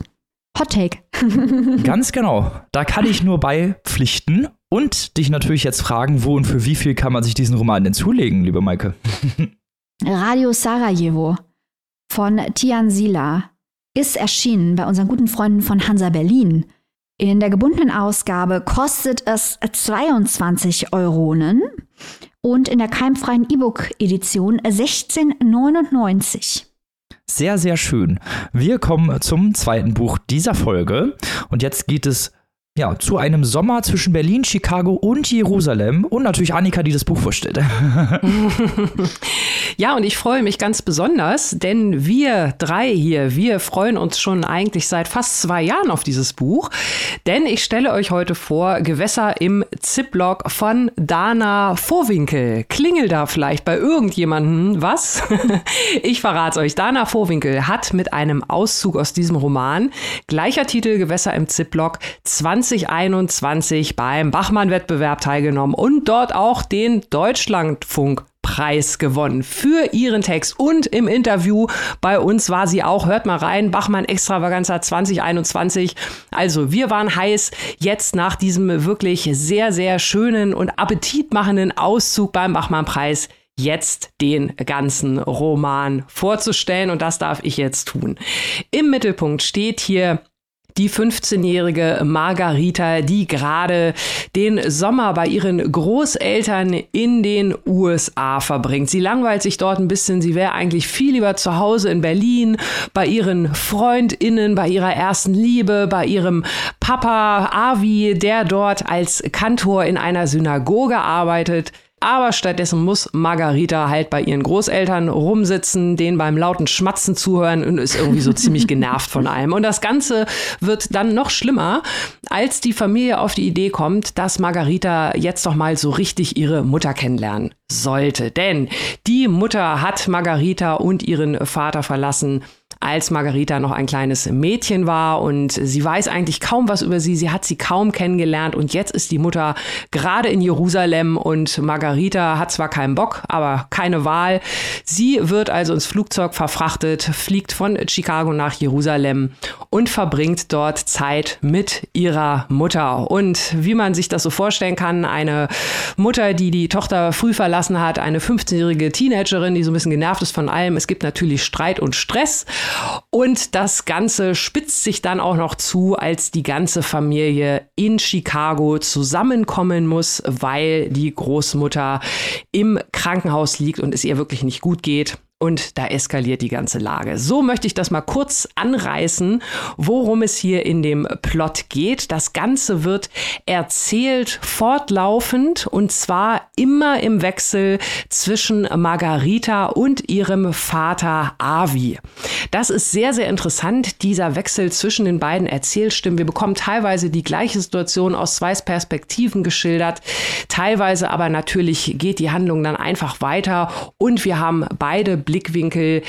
Hot Take.
Ganz genau. Da kann ich nur beipflichten und dich natürlich jetzt fragen, wo und für wie viel kann man sich diesen Roman denn zulegen, liebe Maike?
Radio Sarajevo von Tian Sila ist erschienen bei unseren guten Freunden von Hansa Berlin. In der gebundenen Ausgabe kostet es 22 Euronen und in der keimfreien E-Book-Edition 16,99.
Sehr, sehr schön. Wir kommen zum zweiten Buch dieser Folge und jetzt geht es ja, zu einem Sommer zwischen Berlin, Chicago und Jerusalem und natürlich Annika, die das Buch vorstellt.
ja, und ich freue mich ganz besonders, denn wir drei hier, wir freuen uns schon eigentlich seit fast zwei Jahren auf dieses Buch, denn ich stelle euch heute vor Gewässer im Ziplock von Dana Vorwinkel. Klingel da vielleicht bei irgendjemandem was? ich verrate euch. Dana Vorwinkel hat mit einem Auszug aus diesem Roman, gleicher Titel Gewässer im Ziplock, 20 2021 beim Bachmann-Wettbewerb teilgenommen und dort auch den Deutschlandfunk Preis gewonnen für ihren Text und im Interview bei uns war sie auch. Hört mal rein, Bachmann Extravaganza 2021. Also wir waren heiß, jetzt nach diesem wirklich sehr, sehr schönen und appetitmachenden Auszug beim Bachmann Preis jetzt den ganzen Roman vorzustellen und das darf ich jetzt tun. Im Mittelpunkt steht hier die 15-jährige Margarita, die gerade den Sommer bei ihren Großeltern in den USA verbringt. Sie langweilt sich dort ein bisschen. Sie wäre eigentlich viel lieber zu Hause in Berlin, bei ihren Freundinnen, bei ihrer ersten Liebe, bei ihrem Papa Avi, der dort als Kantor in einer Synagoge arbeitet. Aber stattdessen muss Margarita halt bei ihren Großeltern rumsitzen, denen beim lauten Schmatzen zuhören und ist irgendwie so ziemlich genervt von allem. Und das Ganze wird dann noch schlimmer, als die Familie auf die Idee kommt, dass Margarita jetzt doch mal so richtig ihre Mutter kennenlernen sollte. Denn die Mutter hat Margarita und ihren Vater verlassen als Margarita noch ein kleines Mädchen war und sie weiß eigentlich kaum was über sie. Sie hat sie kaum kennengelernt und jetzt ist die Mutter gerade in Jerusalem und Margarita hat zwar keinen Bock, aber keine Wahl. Sie wird also ins Flugzeug verfrachtet, fliegt von Chicago nach Jerusalem und verbringt dort Zeit mit ihrer Mutter. Und wie man sich das so vorstellen kann, eine Mutter, die die Tochter früh verlassen hat, eine 15-jährige Teenagerin, die so ein bisschen genervt ist von allem. Es gibt natürlich Streit und Stress. Und das Ganze spitzt sich dann auch noch zu, als die ganze Familie in Chicago zusammenkommen muss, weil die Großmutter im Krankenhaus liegt und es ihr wirklich nicht gut geht. Und da eskaliert die ganze Lage. So möchte ich das mal kurz anreißen, worum es hier in dem Plot geht. Das Ganze wird erzählt fortlaufend und zwar immer im Wechsel zwischen Margarita und ihrem Vater Avi. Das ist sehr, sehr interessant, dieser Wechsel zwischen den beiden Erzählstimmen. Wir bekommen teilweise die gleiche Situation aus zwei Perspektiven geschildert. Teilweise aber natürlich geht die Handlung dann einfach weiter und wir haben beide Blickwinkel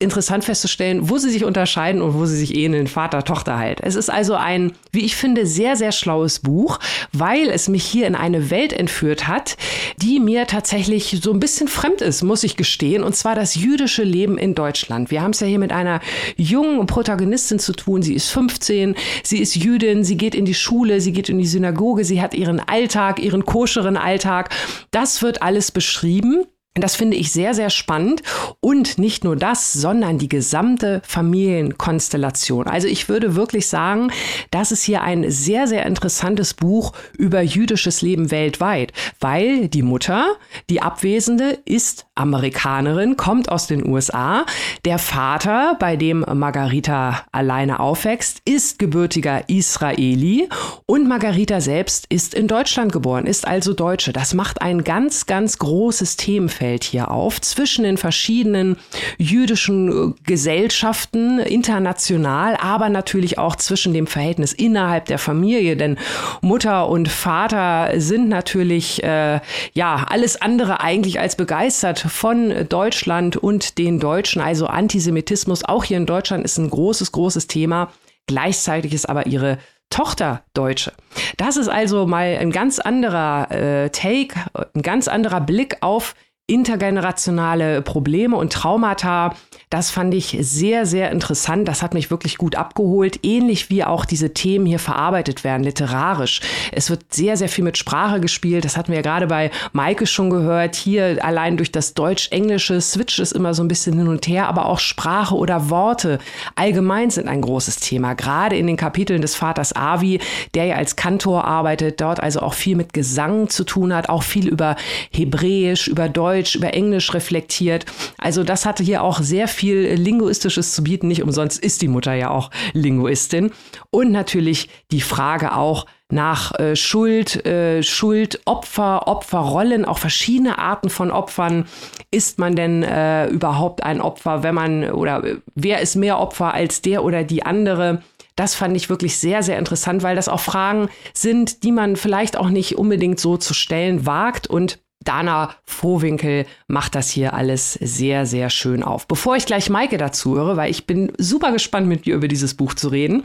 interessant festzustellen, wo sie sich unterscheiden und wo sie sich ähneln, Vater, Tochter halt. Es ist also ein, wie ich finde, sehr, sehr schlaues Buch, weil es mich hier in eine Welt entführt hat, die mir tatsächlich so ein bisschen fremd ist, muss ich gestehen, und zwar das jüdische Leben in Deutschland. Wir haben es ja hier mit einer jungen Protagonistin zu tun. Sie ist 15, sie ist Jüdin, sie geht in die Schule, sie geht in die Synagoge, sie hat ihren Alltag, ihren koscheren Alltag. Das wird alles beschrieben. Das finde ich sehr, sehr spannend. Und nicht nur das, sondern die gesamte Familienkonstellation. Also ich würde wirklich sagen, das ist hier ein sehr, sehr interessantes Buch über jüdisches Leben weltweit, weil die Mutter, die Abwesende, ist Amerikanerin, kommt aus den USA. Der Vater, bei dem Margarita alleine aufwächst, ist gebürtiger Israeli und Margarita selbst ist in Deutschland geboren, ist also Deutsche. Das macht ein ganz, ganz großes Themenfeld hier auf zwischen den verschiedenen jüdischen äh, Gesellschaften, international, aber natürlich auch zwischen dem Verhältnis innerhalb der Familie, denn Mutter und Vater sind natürlich äh, ja alles andere eigentlich als begeistert von Deutschland und den Deutschen. Also Antisemitismus auch hier in Deutschland ist ein großes, großes Thema. Gleichzeitig ist aber ihre Tochter Deutsche. Das ist also mal ein ganz anderer äh, Take, ein ganz anderer Blick auf intergenerationale Probleme und Traumata. Das fand ich sehr, sehr interessant. Das hat mich wirklich gut abgeholt. Ähnlich wie auch diese Themen hier verarbeitet werden, literarisch. Es wird sehr, sehr viel mit Sprache gespielt. Das hatten wir ja gerade bei Maike schon gehört. Hier allein durch das Deutsch-Englische switcht es immer so ein bisschen hin und her. Aber auch Sprache oder Worte allgemein sind ein großes Thema. Gerade in den Kapiteln des Vaters Avi, der ja als Kantor arbeitet, dort also auch viel mit Gesang zu tun hat, auch viel über Hebräisch, über Deutsch Deutsch, über Englisch reflektiert. Also das hatte hier auch sehr viel Linguistisches zu bieten. Nicht umsonst ist die Mutter ja auch Linguistin. Und natürlich die Frage auch, nach äh, Schuld, äh, Schuld, Opfer, Opferrollen, auch verschiedene Arten von Opfern. Ist man denn äh, überhaupt ein Opfer, wenn man oder wer ist mehr Opfer als der oder die andere? Das fand ich wirklich sehr, sehr interessant, weil das auch Fragen sind, die man vielleicht auch nicht unbedingt so zu stellen wagt und Dana Vohwinkel macht das hier alles sehr, sehr schön auf. Bevor ich gleich Maike dazu höre, weil ich bin super gespannt, mit dir über dieses Buch zu reden,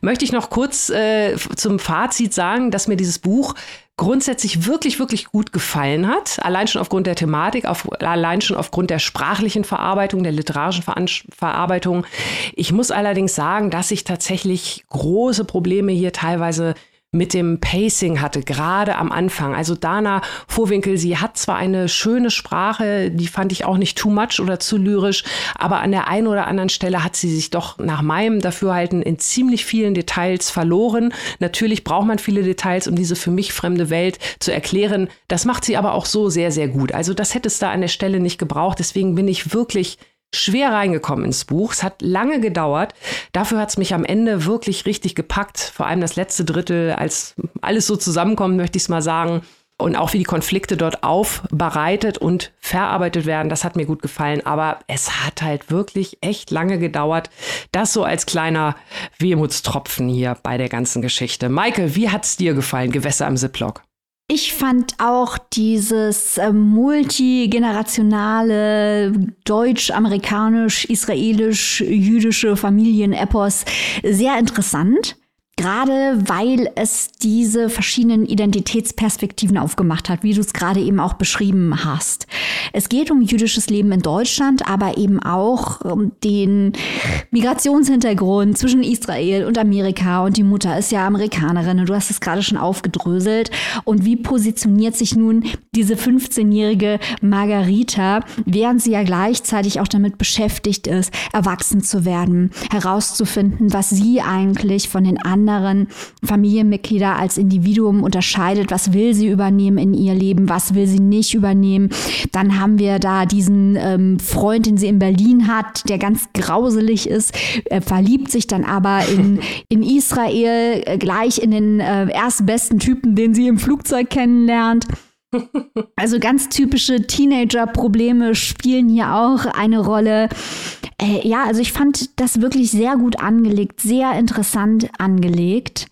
möchte ich noch kurz äh, zum Fazit sagen, dass mir dieses Buch grundsätzlich wirklich, wirklich gut gefallen hat. Allein schon aufgrund der Thematik, auf, allein schon aufgrund der sprachlichen Verarbeitung, der literarischen Ver Verarbeitung. Ich muss allerdings sagen, dass ich tatsächlich große Probleme hier teilweise mit dem Pacing hatte, gerade am Anfang. Also Dana Vorwinkel, sie hat zwar eine schöne Sprache, die fand ich auch nicht too much oder zu lyrisch, aber an der einen oder anderen Stelle hat sie sich doch nach meinem Dafürhalten in ziemlich vielen Details verloren. Natürlich braucht man viele Details, um diese für mich fremde Welt zu erklären. Das macht sie aber auch so sehr, sehr gut. Also das hätte es da an der Stelle nicht gebraucht. Deswegen bin ich wirklich schwer reingekommen ins Buch. Es hat lange gedauert. Dafür hat es mich am Ende wirklich richtig gepackt. Vor allem das letzte Drittel, als alles so zusammenkommt, möchte ich es mal sagen. Und auch wie die Konflikte dort aufbereitet und verarbeitet werden, das hat mir gut gefallen. Aber es hat halt wirklich echt lange gedauert. Das so als kleiner Wehmutstropfen hier bei der ganzen Geschichte. Maike, wie hat es dir gefallen? Gewässer im Ziplock.
Ich fand auch dieses äh, multigenerationale deutsch-amerikanisch-israelisch-jüdische Familienepos sehr interessant. Gerade weil es diese verschiedenen Identitätsperspektiven aufgemacht hat, wie du es gerade eben auch beschrieben hast. Es geht um jüdisches Leben in Deutschland, aber eben auch um den Migrationshintergrund zwischen Israel und Amerika. Und die Mutter ist ja Amerikanerin und du hast es gerade schon aufgedröselt. Und wie positioniert sich nun diese 15-jährige Margarita, während sie ja gleichzeitig auch damit beschäftigt ist, erwachsen zu werden, herauszufinden, was sie eigentlich von den anderen anderen Familienmitglieder als Individuum unterscheidet. Was will sie übernehmen in ihr Leben? Was will sie nicht übernehmen? Dann haben wir da diesen ähm, Freund, den sie in Berlin hat, der ganz grauselig ist, äh, verliebt sich dann aber in, in Israel äh, gleich in den äh, erstbesten Typen, den sie im Flugzeug kennenlernt. Also ganz typische Teenager-Probleme spielen hier auch eine Rolle. Äh, ja, also ich fand das wirklich sehr gut angelegt, sehr interessant angelegt.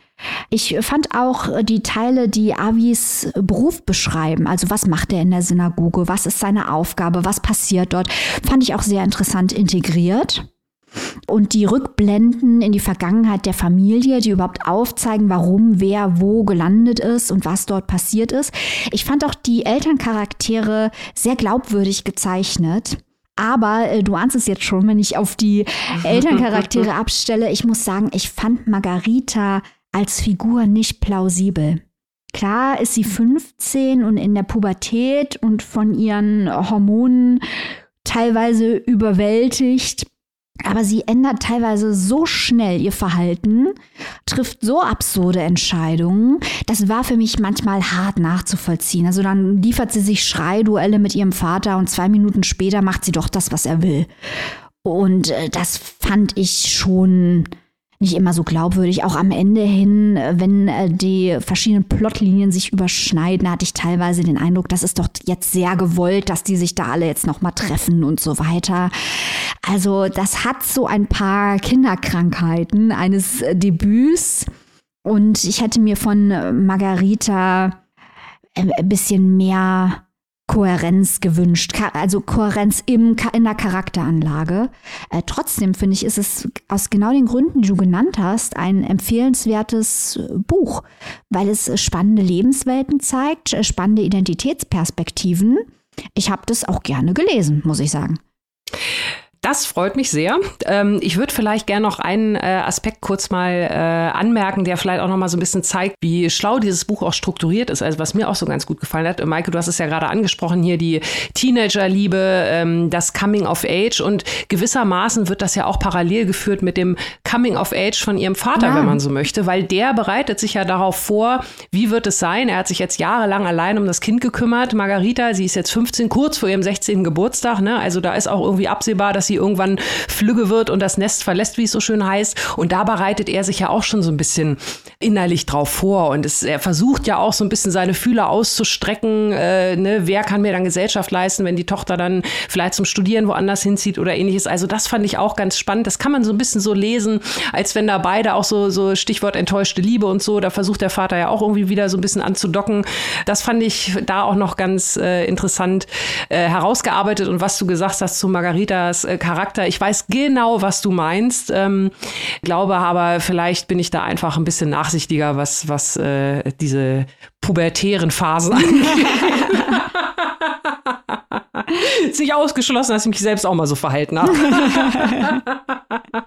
Ich fand auch die Teile, die Avis Beruf beschreiben, also was macht er in der Synagoge, was ist seine Aufgabe, was passiert dort, fand ich auch sehr interessant integriert. Und die Rückblenden in die Vergangenheit der Familie, die überhaupt aufzeigen, warum wer wo gelandet ist und was dort passiert ist. Ich fand auch die Elterncharaktere sehr glaubwürdig gezeichnet. Aber äh, du ahnst es jetzt schon, wenn ich auf die Elterncharaktere abstelle. Ich muss sagen, ich fand Margarita als Figur nicht plausibel. Klar ist sie 15 und in der Pubertät und von ihren Hormonen teilweise überwältigt. Aber sie ändert teilweise so schnell ihr Verhalten, trifft so absurde Entscheidungen. Das war für mich manchmal hart nachzuvollziehen. Also dann liefert sie sich Schreiduelle mit ihrem Vater und zwei Minuten später macht sie doch das, was er will. Und äh, das fand ich schon nicht immer so glaubwürdig. Auch am Ende hin, äh, wenn äh, die verschiedenen Plotlinien sich überschneiden, hatte ich teilweise den Eindruck, das ist doch jetzt sehr gewollt, dass die sich da alle jetzt nochmal treffen und so weiter. Also das hat so ein paar Kinderkrankheiten eines äh, Debüts. Und ich hätte mir von Margarita ein bisschen mehr Kohärenz gewünscht, also Kohärenz im, in der Charakteranlage. Äh, trotzdem finde ich, ist es aus genau den Gründen, die du genannt hast, ein empfehlenswertes Buch, weil es spannende Lebenswelten zeigt, äh, spannende Identitätsperspektiven. Ich habe das auch gerne gelesen, muss ich sagen.
Das freut mich sehr. Ähm, ich würde vielleicht gerne noch einen äh, Aspekt kurz mal äh, anmerken, der vielleicht auch noch mal so ein bisschen zeigt, wie schlau dieses Buch auch strukturiert ist. Also was mir auch so ganz gut gefallen hat. Maike, du hast es ja gerade angesprochen hier, die Teenagerliebe, ähm, das Coming of Age und gewissermaßen wird das ja auch parallel geführt mit dem Coming of Age von ihrem Vater, ja. wenn man so möchte, weil der bereitet sich ja darauf vor, wie wird es sein. Er hat sich jetzt jahrelang allein um das Kind gekümmert. Margarita, sie ist jetzt 15, kurz vor ihrem 16. Geburtstag. Ne? Also da ist auch irgendwie absehbar, dass sie irgendwann flügge wird und das Nest verlässt, wie es so schön heißt. Und da bereitet er sich ja auch schon so ein bisschen innerlich drauf vor. Und es, er versucht ja auch so ein bisschen seine Fühler auszustrecken. Äh, ne? Wer kann mir dann Gesellschaft leisten, wenn die Tochter dann vielleicht zum Studieren woanders hinzieht oder ähnliches. Also das fand ich auch ganz spannend. Das kann man so ein bisschen so lesen, als wenn da beide auch so, so Stichwort enttäuschte Liebe und so, da versucht der Vater ja auch irgendwie wieder so ein bisschen anzudocken. Das fand ich da auch noch ganz äh, interessant äh, herausgearbeitet. Und was du gesagt hast zu Margaritas äh, Charakter. Ich weiß genau, was du meinst. Ähm, glaube aber, vielleicht bin ich da einfach ein bisschen nachsichtiger, was, was äh, diese pubertären Phasen angeht. ist nicht ausgeschlossen, dass ich mich selbst auch mal so verhalten habe.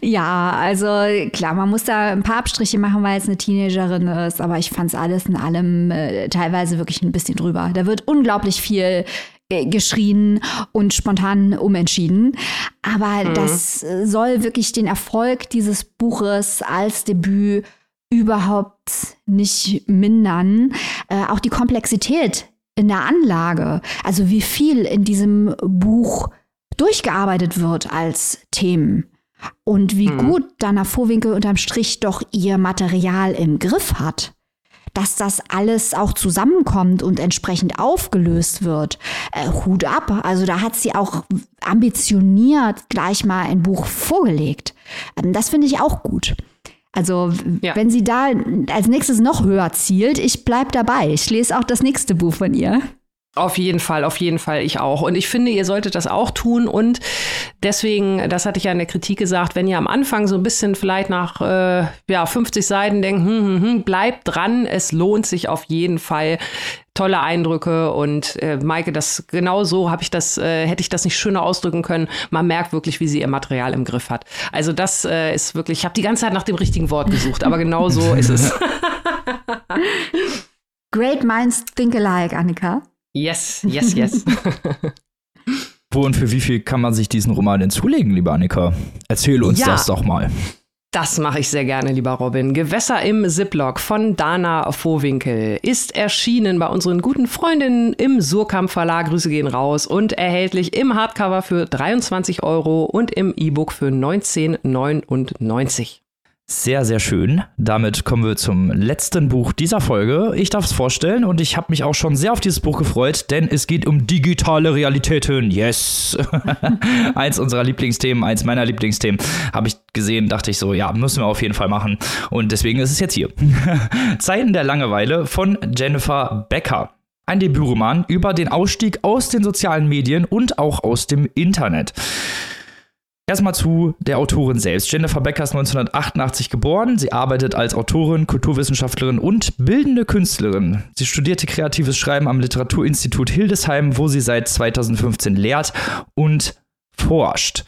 ja, also klar, man muss da ein paar Abstriche machen, weil es eine Teenagerin ist, aber ich fand es alles in allem äh, teilweise wirklich ein bisschen drüber. Da wird unglaublich viel äh, geschrien und spontan umentschieden. Aber mhm. das soll wirklich den Erfolg dieses Buches als Debüt überhaupt nicht mindern. Äh, auch die Komplexität in der Anlage, also wie viel in diesem Buch durchgearbeitet wird als Themen und wie mhm. gut Dana Vorwinkel unterm Strich doch ihr Material im Griff hat dass das alles auch zusammenkommt und entsprechend aufgelöst wird. Äh, Hut ab. Also da hat sie auch ambitioniert gleich mal ein Buch vorgelegt. Ähm, das finde ich auch gut. Also ja. wenn sie da als nächstes noch höher zielt, ich bleib dabei. Ich lese auch das nächste Buch von ihr.
Auf jeden Fall, auf jeden Fall, ich auch. Und ich finde, ihr solltet das auch tun. Und deswegen, das hatte ich ja in der Kritik gesagt, wenn ihr am Anfang so ein bisschen vielleicht nach äh, ja, 50 Seiten denkt, hm, hm, hm, bleibt dran, es lohnt sich auf jeden Fall. Tolle Eindrücke und äh, Maike, das genau so habe ich das, äh, hätte ich das nicht schöner ausdrücken können. Man merkt wirklich, wie sie ihr Material im Griff hat. Also das äh, ist wirklich, ich habe die ganze Zeit nach dem richtigen Wort gesucht, aber genau so ist es.
Great minds think alike, Annika.
Yes, yes, yes.
Wo und für wie viel kann man sich diesen Roman denn zulegen, liebe Annika? Erzähl uns ja. das doch mal.
Das mache ich sehr gerne, lieber Robin. Gewässer im Ziplock von Dana Vohwinkel ist erschienen bei unseren guten Freundinnen im Surkamp Verlag. Grüße gehen raus und erhältlich im Hardcover für 23 Euro und im E-Book für 19,99.
Sehr, sehr schön. Damit kommen wir zum letzten Buch dieser Folge. Ich darf es vorstellen und ich habe mich auch schon sehr auf dieses Buch gefreut, denn es geht um digitale Realitäten. Yes! eins unserer Lieblingsthemen, eins meiner Lieblingsthemen. Habe ich gesehen, dachte ich so, ja, müssen wir auf jeden Fall machen. Und deswegen ist es jetzt hier. Zeiten der Langeweile von Jennifer Becker. Ein Debütroman über den Ausstieg aus den sozialen Medien und auch aus dem Internet. Erstmal zu der Autorin selbst. Jennifer Becker ist 1988 geboren. Sie arbeitet als Autorin, Kulturwissenschaftlerin und bildende Künstlerin. Sie studierte kreatives Schreiben am Literaturinstitut Hildesheim, wo sie seit 2015 lehrt und forscht.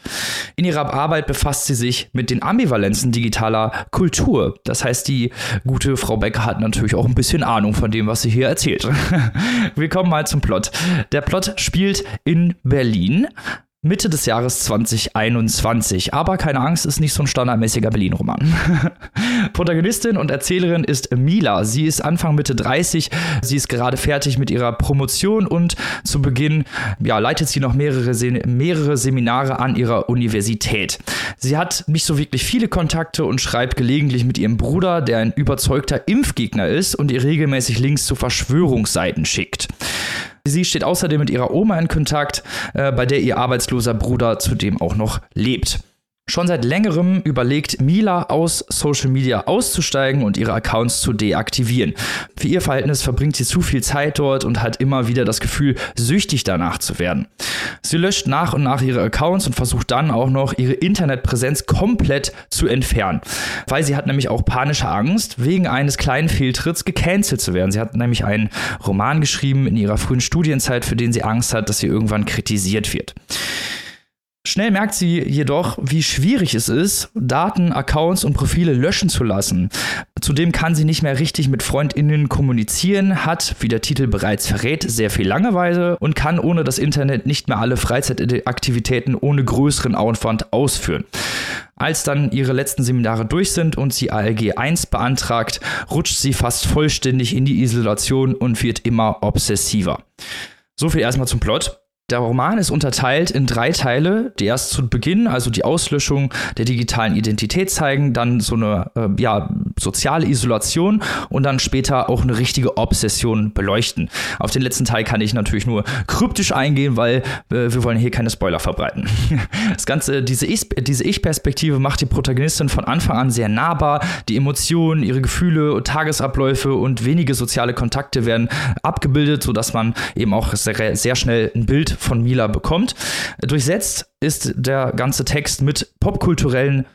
In ihrer Arbeit befasst sie sich mit den Ambivalenzen digitaler Kultur. Das heißt, die gute Frau Becker hat natürlich auch ein bisschen Ahnung von dem, was sie hier erzählt. Wir kommen mal zum Plot. Der Plot spielt in Berlin. Mitte des Jahres 2021. Aber keine Angst, ist nicht so ein standardmäßiger Berlin-Roman. Protagonistin und Erzählerin ist Mila. Sie ist Anfang Mitte 30. Sie ist gerade fertig mit ihrer Promotion und zu Beginn ja, leitet sie noch mehrere, mehrere Seminare an ihrer Universität. Sie hat nicht so wirklich viele Kontakte und schreibt gelegentlich mit ihrem Bruder, der ein überzeugter Impfgegner ist und ihr regelmäßig Links zu Verschwörungsseiten schickt. Sie steht außerdem mit ihrer Oma in Kontakt, äh, bei der ihr arbeitsloser Bruder zudem auch noch lebt. Schon seit längerem überlegt Mila aus Social Media auszusteigen und ihre Accounts zu deaktivieren. Für ihr Verhältnis verbringt sie zu viel Zeit dort und hat immer wieder das Gefühl, süchtig danach zu werden. Sie löscht nach und nach ihre Accounts und versucht dann auch noch ihre Internetpräsenz komplett zu entfernen. Weil sie hat nämlich auch panische Angst, wegen eines kleinen Fehltritts gecancelt zu werden. Sie hat nämlich einen Roman geschrieben in ihrer frühen Studienzeit, für den sie Angst hat, dass sie irgendwann kritisiert wird. Schnell merkt sie jedoch, wie schwierig es ist, Daten, Accounts und Profile löschen zu lassen. Zudem kann sie nicht mehr richtig mit Freundinnen kommunizieren, hat, wie der Titel bereits verrät, sehr viel Langeweile und kann ohne das Internet nicht mehr alle Freizeitaktivitäten ohne größeren Aufwand ausführen. Als dann ihre letzten Seminare durch sind und sie ALG 1 beantragt, rutscht sie fast vollständig in die Isolation und wird immer obsessiver. So viel erstmal zum Plot. Der Roman ist unterteilt in drei Teile, die erst zu Beginn, also die Auslöschung der digitalen Identität zeigen, dann so eine äh, ja, soziale Isolation und dann später auch eine richtige Obsession beleuchten. Auf den letzten Teil kann ich natürlich nur kryptisch eingehen, weil äh, wir wollen hier keine Spoiler verbreiten. Das Ganze, diese Ich-Perspektive macht die Protagonistin von Anfang an sehr nahbar. Die Emotionen, ihre Gefühle, Tagesabläufe und wenige soziale Kontakte werden abgebildet, sodass man eben auch sehr, sehr schnell ein Bild von Mila bekommt. Durchsetzt ist der ganze Text mit popkulturellen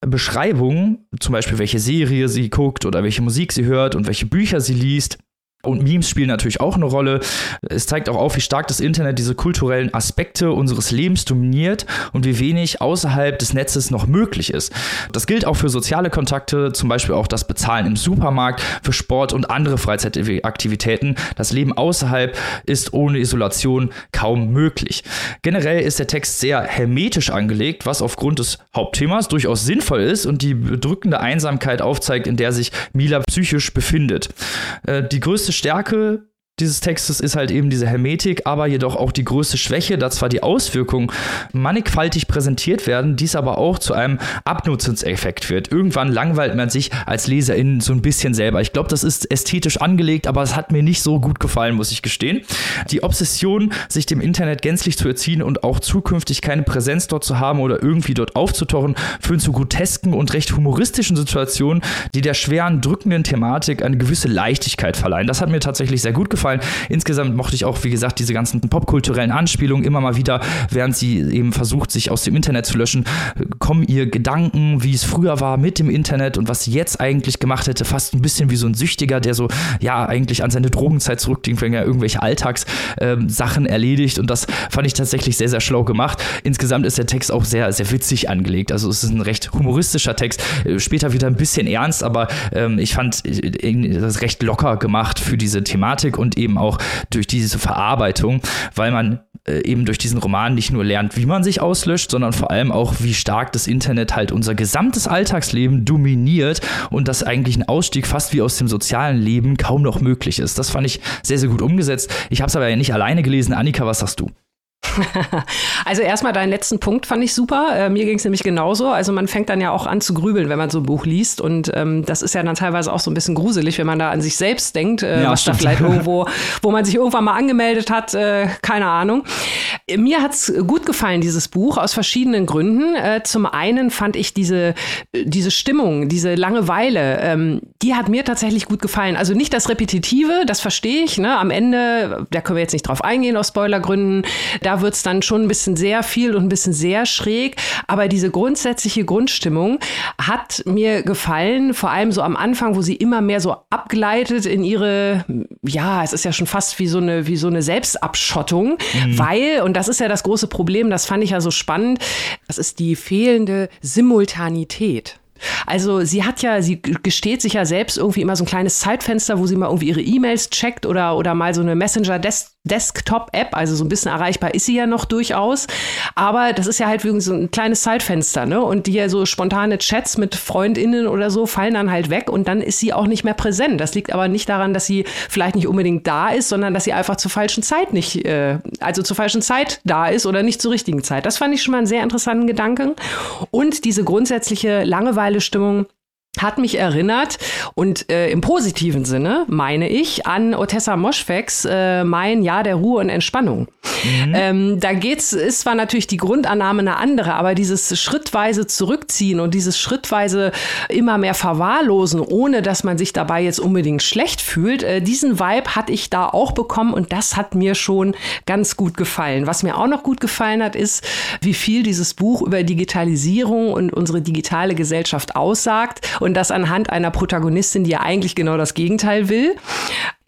Beschreibungen, zum Beispiel welche Serie sie guckt oder welche Musik sie hört und welche Bücher sie liest. Und Memes spielen natürlich auch eine Rolle. Es zeigt auch auf, wie stark das Internet diese kulturellen Aspekte unseres Lebens dominiert und wie wenig außerhalb des Netzes noch möglich ist. Das gilt auch für soziale Kontakte, zum Beispiel auch das Bezahlen im Supermarkt, für Sport und andere Freizeitaktivitäten. Das Leben außerhalb ist ohne Isolation kaum möglich. Generell ist der Text sehr hermetisch angelegt, was aufgrund des Hauptthemas durchaus sinnvoll ist und die bedrückende Einsamkeit aufzeigt, in der sich Mila psychisch befindet. Äh, die größte Stärke dieses Textes ist halt eben diese Hermetik, aber jedoch auch die größte Schwäche, da zwar die Auswirkungen mannigfaltig präsentiert werden, dies aber auch zu einem Abnutzungseffekt wird. Irgendwann langweilt man sich als Leserin so ein bisschen selber. Ich glaube, das ist ästhetisch angelegt, aber es hat mir nicht so gut gefallen, muss ich gestehen. Die Obsession, sich dem Internet gänzlich zu erziehen und auch zukünftig keine Präsenz dort zu haben oder irgendwie dort aufzutauchen, führen zu grotesken und recht humoristischen Situationen, die der schweren, drückenden Thematik eine gewisse Leichtigkeit verleihen. Das hat mir tatsächlich sehr gut gefallen gefallen. Insgesamt mochte ich auch, wie gesagt, diese ganzen popkulturellen Anspielungen immer mal wieder, während sie eben versucht, sich aus dem Internet zu löschen, kommen ihr Gedanken, wie es früher war mit dem Internet und was sie jetzt eigentlich gemacht hätte, fast ein bisschen wie so ein Süchtiger, der so, ja, eigentlich an seine Drogenzeit zurückdenkt, wenn er irgendwelche Alltagssachen ähm, erledigt und das fand ich tatsächlich sehr, sehr schlau gemacht. Insgesamt ist der Text auch sehr, sehr witzig angelegt. Also es ist ein recht humoristischer Text, äh, später wieder ein bisschen ernst, aber ähm, ich fand äh, das recht locker gemacht für diese Thematik und eben auch durch diese Verarbeitung, weil man äh, eben durch diesen Roman nicht nur lernt, wie man sich auslöscht, sondern vor allem auch, wie stark das Internet halt unser gesamtes Alltagsleben dominiert und dass eigentlich ein Ausstieg fast wie aus dem sozialen Leben kaum noch möglich ist. Das fand ich sehr, sehr gut umgesetzt. Ich habe es aber ja nicht alleine gelesen. Annika, was sagst du?
Also erstmal deinen letzten Punkt fand ich super. Äh, mir ging es nämlich genauso. Also man fängt dann ja auch an zu grübeln, wenn man so ein Buch liest. Und ähm, das ist ja dann teilweise auch so ein bisschen gruselig, wenn man da an sich selbst denkt, äh, ja, was stimmt. da vielleicht irgendwo, wo man sich irgendwann mal angemeldet hat, äh, keine Ahnung. Mir hat's gut gefallen, dieses Buch, aus verschiedenen Gründen. Äh, zum einen fand ich diese, diese Stimmung, diese Langeweile, ähm, die hat mir tatsächlich gut gefallen. Also nicht das Repetitive, das verstehe ich. Ne? Am Ende, da können wir jetzt nicht drauf eingehen aus Spoilergründen, da wird's dann schon ein bisschen sehr viel und ein bisschen sehr schräg. Aber diese grundsätzliche Grundstimmung hat mir gefallen, vor allem so am Anfang, wo sie immer mehr so abgleitet in ihre, ja, es ist ja schon fast wie so eine, wie so eine Selbstabschottung, mhm. weil, und das ist ja das große Problem, das fand ich ja so spannend, das ist die fehlende Simultanität. Also sie hat ja, sie gesteht sich ja selbst irgendwie immer so ein kleines Zeitfenster, wo sie mal irgendwie ihre E-Mails checkt oder, oder mal so eine Messenger-Desk Desktop-App, also so ein bisschen erreichbar ist sie ja noch durchaus. Aber das ist ja halt wie so ein kleines Zeitfenster, ne? Und die ja so spontane Chats mit FreundInnen oder so fallen dann halt weg und dann ist sie auch nicht mehr präsent. Das liegt aber nicht daran, dass sie vielleicht nicht unbedingt da ist, sondern dass sie einfach zur falschen Zeit nicht, äh, also zur falschen Zeit da ist oder nicht zur richtigen Zeit. Das fand ich schon mal einen sehr interessanten Gedanken. Und diese grundsätzliche Langeweile-Stimmung hat mich erinnert und äh, im positiven Sinne meine ich an Otessa Moschfegs äh, Mein Jahr der Ruhe und Entspannung. Mhm. Ähm, da geht's ist zwar natürlich die Grundannahme eine andere, aber dieses schrittweise zurückziehen und dieses schrittweise immer mehr verwahrlosen, ohne dass man sich dabei jetzt unbedingt schlecht fühlt, äh, diesen Vibe hatte ich da auch bekommen und das hat mir schon ganz gut gefallen. Was mir auch noch gut gefallen hat, ist, wie viel dieses Buch über Digitalisierung und unsere digitale Gesellschaft aussagt und das anhand einer Protagonistin, die ja eigentlich genau das Gegenteil will.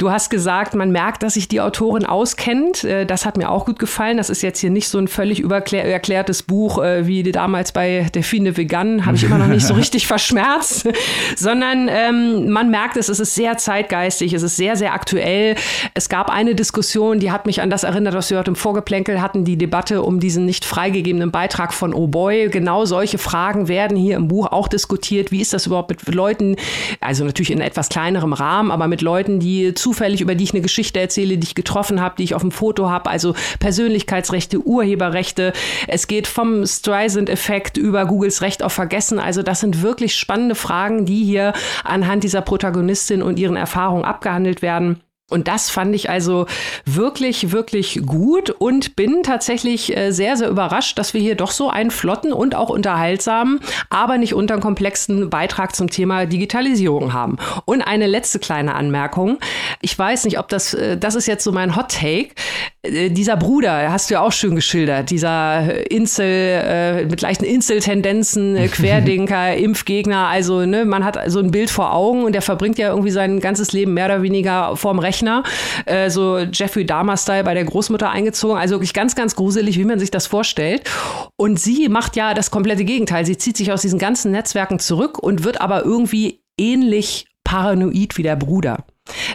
Du hast gesagt, man merkt, dass sich die Autorin auskennt. Äh, das hat mir auch gut gefallen. Das ist jetzt hier nicht so ein völlig überklärtes Buch äh, wie damals bei Delphine Vegan, habe ich immer noch nicht so richtig verschmerzt, sondern ähm, man merkt es, es ist sehr zeitgeistig, es ist sehr, sehr aktuell. Es gab eine Diskussion, die hat mich an das erinnert, was wir heute im Vorgeplänkel hatten, die Debatte um diesen nicht freigegebenen Beitrag von Oh Boy. Genau solche Fragen werden hier im Buch auch diskutiert. Wie ist das überhaupt mit Leuten, also natürlich in etwas kleinerem Rahmen, aber mit Leuten, die zu zufällig, über die ich eine Geschichte erzähle, die ich getroffen habe, die ich auf dem Foto habe, also Persönlichkeitsrechte, Urheberrechte. Es geht vom Streisand-Effekt über Googles Recht auf Vergessen. Also das sind wirklich spannende Fragen, die hier anhand dieser Protagonistin und ihren Erfahrungen abgehandelt werden. Und das fand ich also wirklich, wirklich gut und bin tatsächlich äh, sehr, sehr überrascht, dass wir hier doch so einen flotten und auch unterhaltsamen, aber nicht unterkomplexen Beitrag zum Thema Digitalisierung haben. Und eine letzte kleine Anmerkung. Ich weiß nicht, ob das, äh, das ist jetzt so mein Hot Take. Äh, dieser Bruder, hast du ja auch schön geschildert, dieser Insel, äh, mit leichten Inseltendenzen, Querdenker, Impfgegner, also ne, man hat so ein Bild vor Augen und der verbringt ja irgendwie sein ganzes Leben mehr oder weniger vorm Rechner, äh, so Jeffrey Dahmer-Style bei der Großmutter eingezogen, also wirklich ganz, ganz gruselig, wie man sich das vorstellt. Und sie macht ja das komplette Gegenteil. Sie zieht sich aus diesen ganzen Netzwerken zurück und wird aber irgendwie ähnlich paranoid wie der Bruder.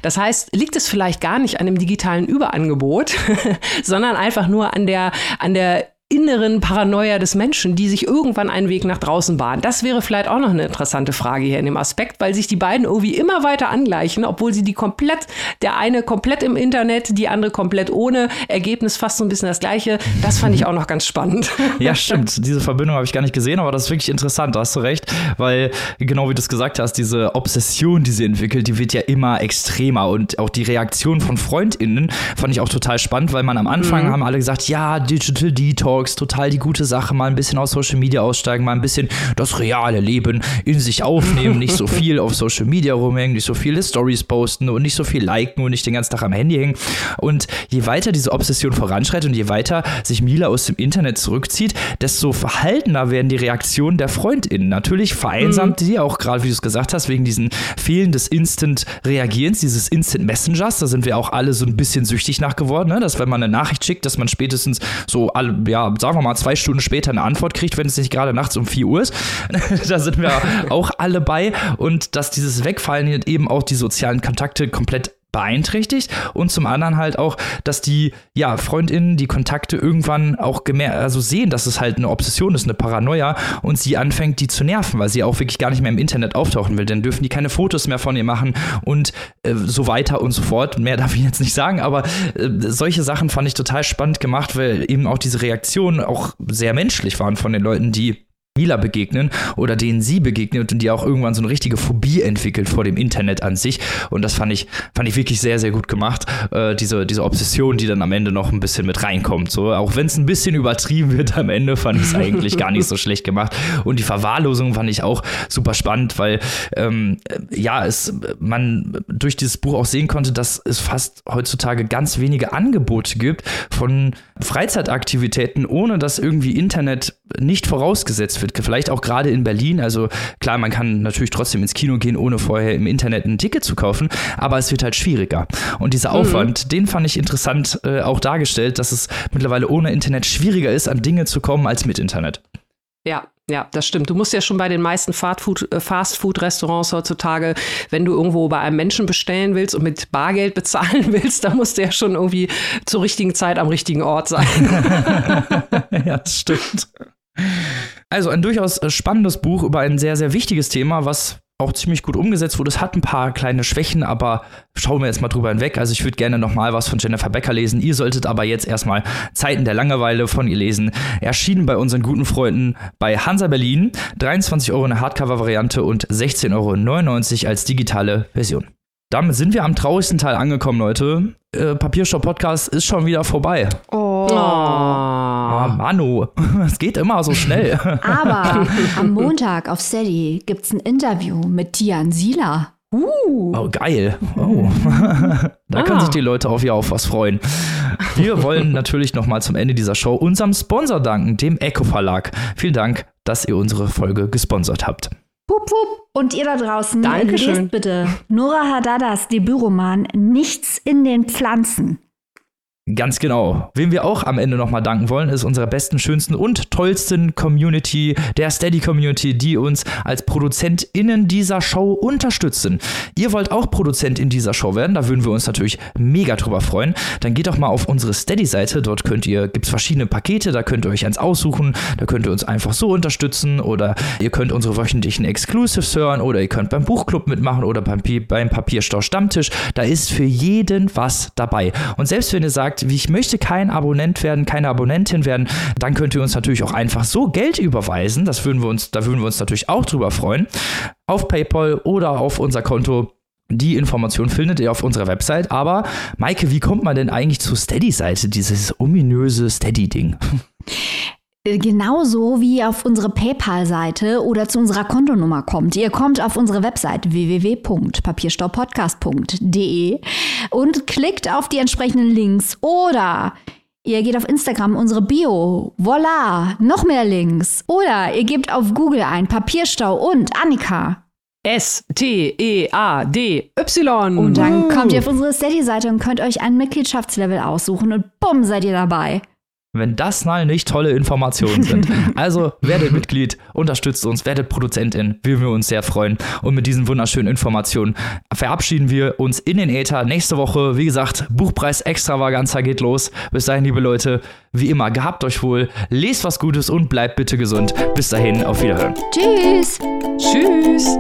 Das heißt, liegt es vielleicht gar nicht an dem digitalen Überangebot, sondern einfach nur an der, an der inneren Paranoia des Menschen, die sich irgendwann einen Weg nach draußen bahnen? Das wäre vielleicht auch noch eine interessante Frage hier in dem Aspekt, weil sich die beiden irgendwie immer weiter angleichen, obwohl sie die komplett, der eine komplett im Internet, die andere komplett ohne, Ergebnis fast so ein bisschen das gleiche. Das fand ich auch noch ganz spannend.
Ja, stimmt. Diese Verbindung habe ich gar nicht gesehen, aber das ist wirklich interessant, da hast du recht, weil genau wie du es gesagt hast, diese Obsession, die sie entwickelt, die wird ja immer extremer und auch die Reaktion von FreundInnen fand ich auch total spannend, weil man am Anfang mhm. haben alle gesagt, ja, Digital Detox, Talks, total die gute Sache, mal ein bisschen aus Social Media aussteigen, mal ein bisschen das reale Leben in sich aufnehmen, nicht so viel auf Social Media rumhängen, nicht so viele Stories posten und nicht so viel liken und nicht den ganzen Tag am Handy hängen. Und je weiter diese Obsession voranschreitet und je weiter sich Mila aus dem Internet zurückzieht, desto verhaltener werden die Reaktionen der FreundInnen. Natürlich vereinsamt mhm. die auch gerade, wie du es gesagt hast, wegen diesen Fehlen des Instant-Reagierens, dieses Instant Messengers. Da sind wir auch alle so ein bisschen süchtig nach geworden, ne? dass wenn man eine Nachricht schickt, dass man spätestens so alle, ja, sagen wir mal, zwei Stunden später eine Antwort kriegt, wenn es nicht gerade nachts um 4 Uhr ist. da sind wir auch alle bei. Und dass dieses Wegfallen eben auch die sozialen Kontakte komplett beeinträchtigt und zum anderen halt auch, dass die ja Freundinnen die Kontakte irgendwann auch gemerkt, also sehen, dass es halt eine Obsession ist, eine Paranoia und sie anfängt, die zu nerven, weil sie auch wirklich gar nicht mehr im Internet auftauchen will. Dann dürfen die keine Fotos mehr von ihr machen und äh, so weiter und so fort. Mehr darf ich jetzt nicht sagen, aber äh, solche Sachen fand ich total spannend gemacht, weil eben auch diese Reaktionen auch sehr menschlich waren von den Leuten, die Mila begegnen oder denen sie begegnet und die auch irgendwann so eine richtige Phobie entwickelt vor dem Internet an sich. Und das fand ich, fand ich wirklich sehr, sehr gut gemacht. Äh, diese, diese Obsession, die dann am Ende noch ein bisschen mit reinkommt. So, auch wenn es ein bisschen übertrieben wird am Ende, fand ich es eigentlich gar nicht so schlecht gemacht. Und die Verwahrlosung fand ich auch super spannend, weil ähm, ja, es man durch dieses Buch auch sehen konnte, dass es fast heutzutage ganz wenige Angebote gibt von Freizeitaktivitäten, ohne dass irgendwie Internet nicht vorausgesetzt wird. Vielleicht auch gerade in Berlin. Also klar, man kann natürlich trotzdem ins Kino gehen, ohne vorher im Internet ein Ticket zu kaufen, aber es wird halt schwieriger. Und dieser mhm. Aufwand, mhm. den fand ich interessant äh, auch dargestellt, dass es mittlerweile ohne Internet schwieriger ist, an Dinge zu kommen als mit Internet.
Ja, ja, das stimmt. Du musst ja schon bei den meisten äh, Fast-Food-Restaurants heutzutage, wenn du irgendwo bei einem Menschen bestellen willst und mit Bargeld bezahlen willst, da musst du ja schon irgendwie zur richtigen Zeit am richtigen Ort sein.
ja, das stimmt. Also ein durchaus spannendes Buch über ein sehr, sehr wichtiges Thema, was auch ziemlich gut umgesetzt wurde. Es hat ein paar kleine Schwächen, aber schauen wir jetzt mal drüber hinweg. Also ich würde gerne noch mal was von Jennifer Becker lesen. Ihr solltet aber jetzt erstmal Zeiten der Langeweile von ihr lesen. Erschienen bei unseren guten Freunden bei Hansa Berlin. 23 Euro eine Hardcover-Variante und 16,99 Euro als digitale Version. Damit sind wir am traurigsten Teil angekommen, Leute. Äh, Papierstopp Podcast ist schon wieder vorbei.
Oh.
Oh. Manu, es geht immer so schnell.
Aber am Montag auf Steady gibt es ein Interview mit Tian Sila.
Uh. Oh, geil. Oh. da ah. können sich die Leute auf ja auf was freuen. Wir wollen natürlich noch mal zum Ende dieser Show unserem Sponsor danken, dem Echo Verlag. Vielen Dank, dass ihr unsere Folge gesponsert habt.
Hup, hup. Und ihr da draußen,
Dankeschön.
lest bitte Nora Hadadas Debütroman Nichts in den Pflanzen.
Ganz genau. Wem wir auch am Ende nochmal danken wollen, ist unsere besten, schönsten und tollsten Community, der Steady Community, die uns als ProduzentInnen dieser Show unterstützen. Ihr wollt auch Produzent in dieser Show werden, da würden wir uns natürlich mega drüber freuen. Dann geht doch mal auf unsere Steady-Seite, dort könnt ihr, gibt es verschiedene Pakete, da könnt ihr euch eins aussuchen, da könnt ihr uns einfach so unterstützen oder ihr könnt unsere wöchentlichen Exclusives hören oder ihr könnt beim Buchclub mitmachen oder beim, beim Papierstau Stammtisch. Da ist für jeden was dabei. Und selbst wenn ihr sagt, sagt, ich möchte kein Abonnent werden, keine Abonnentin werden, dann könnt ihr uns natürlich auch einfach so Geld überweisen. Das würden wir uns, da würden wir uns natürlich auch drüber freuen. Auf PayPal oder auf unser Konto. Die Information findet ihr auf unserer Website. Aber Maike, wie kommt man denn eigentlich zur Steady-Seite, dieses ominöse Steady-Ding?
genauso wie auf unsere PayPal-Seite oder zu unserer Kontonummer kommt. Ihr kommt auf unsere Website www.papierstaupodcast.de und klickt auf die entsprechenden Links oder Ihr geht auf Instagram unsere Bio. Voila, noch mehr Links. Oder ihr gebt auf Google ein Papierstau und Annika.
S-T-E-A-D-Y.
Und dann kommt ihr auf unsere Steady-Seite und könnt euch ein Mitgliedschaftslevel aussuchen und bumm, seid ihr dabei
wenn das mal nicht tolle Informationen sind. Also werdet Mitglied, unterstützt uns, werdet Produzentin, würden wir uns sehr freuen. Und mit diesen wunderschönen Informationen verabschieden wir uns in den Äther. Nächste Woche, wie gesagt, Buchpreis Extravaganza geht los. Bis dahin, liebe Leute, wie immer, gehabt euch wohl, lest was Gutes und bleibt bitte gesund. Bis dahin, auf Wiederhören.
Tschüss.
Tschüss.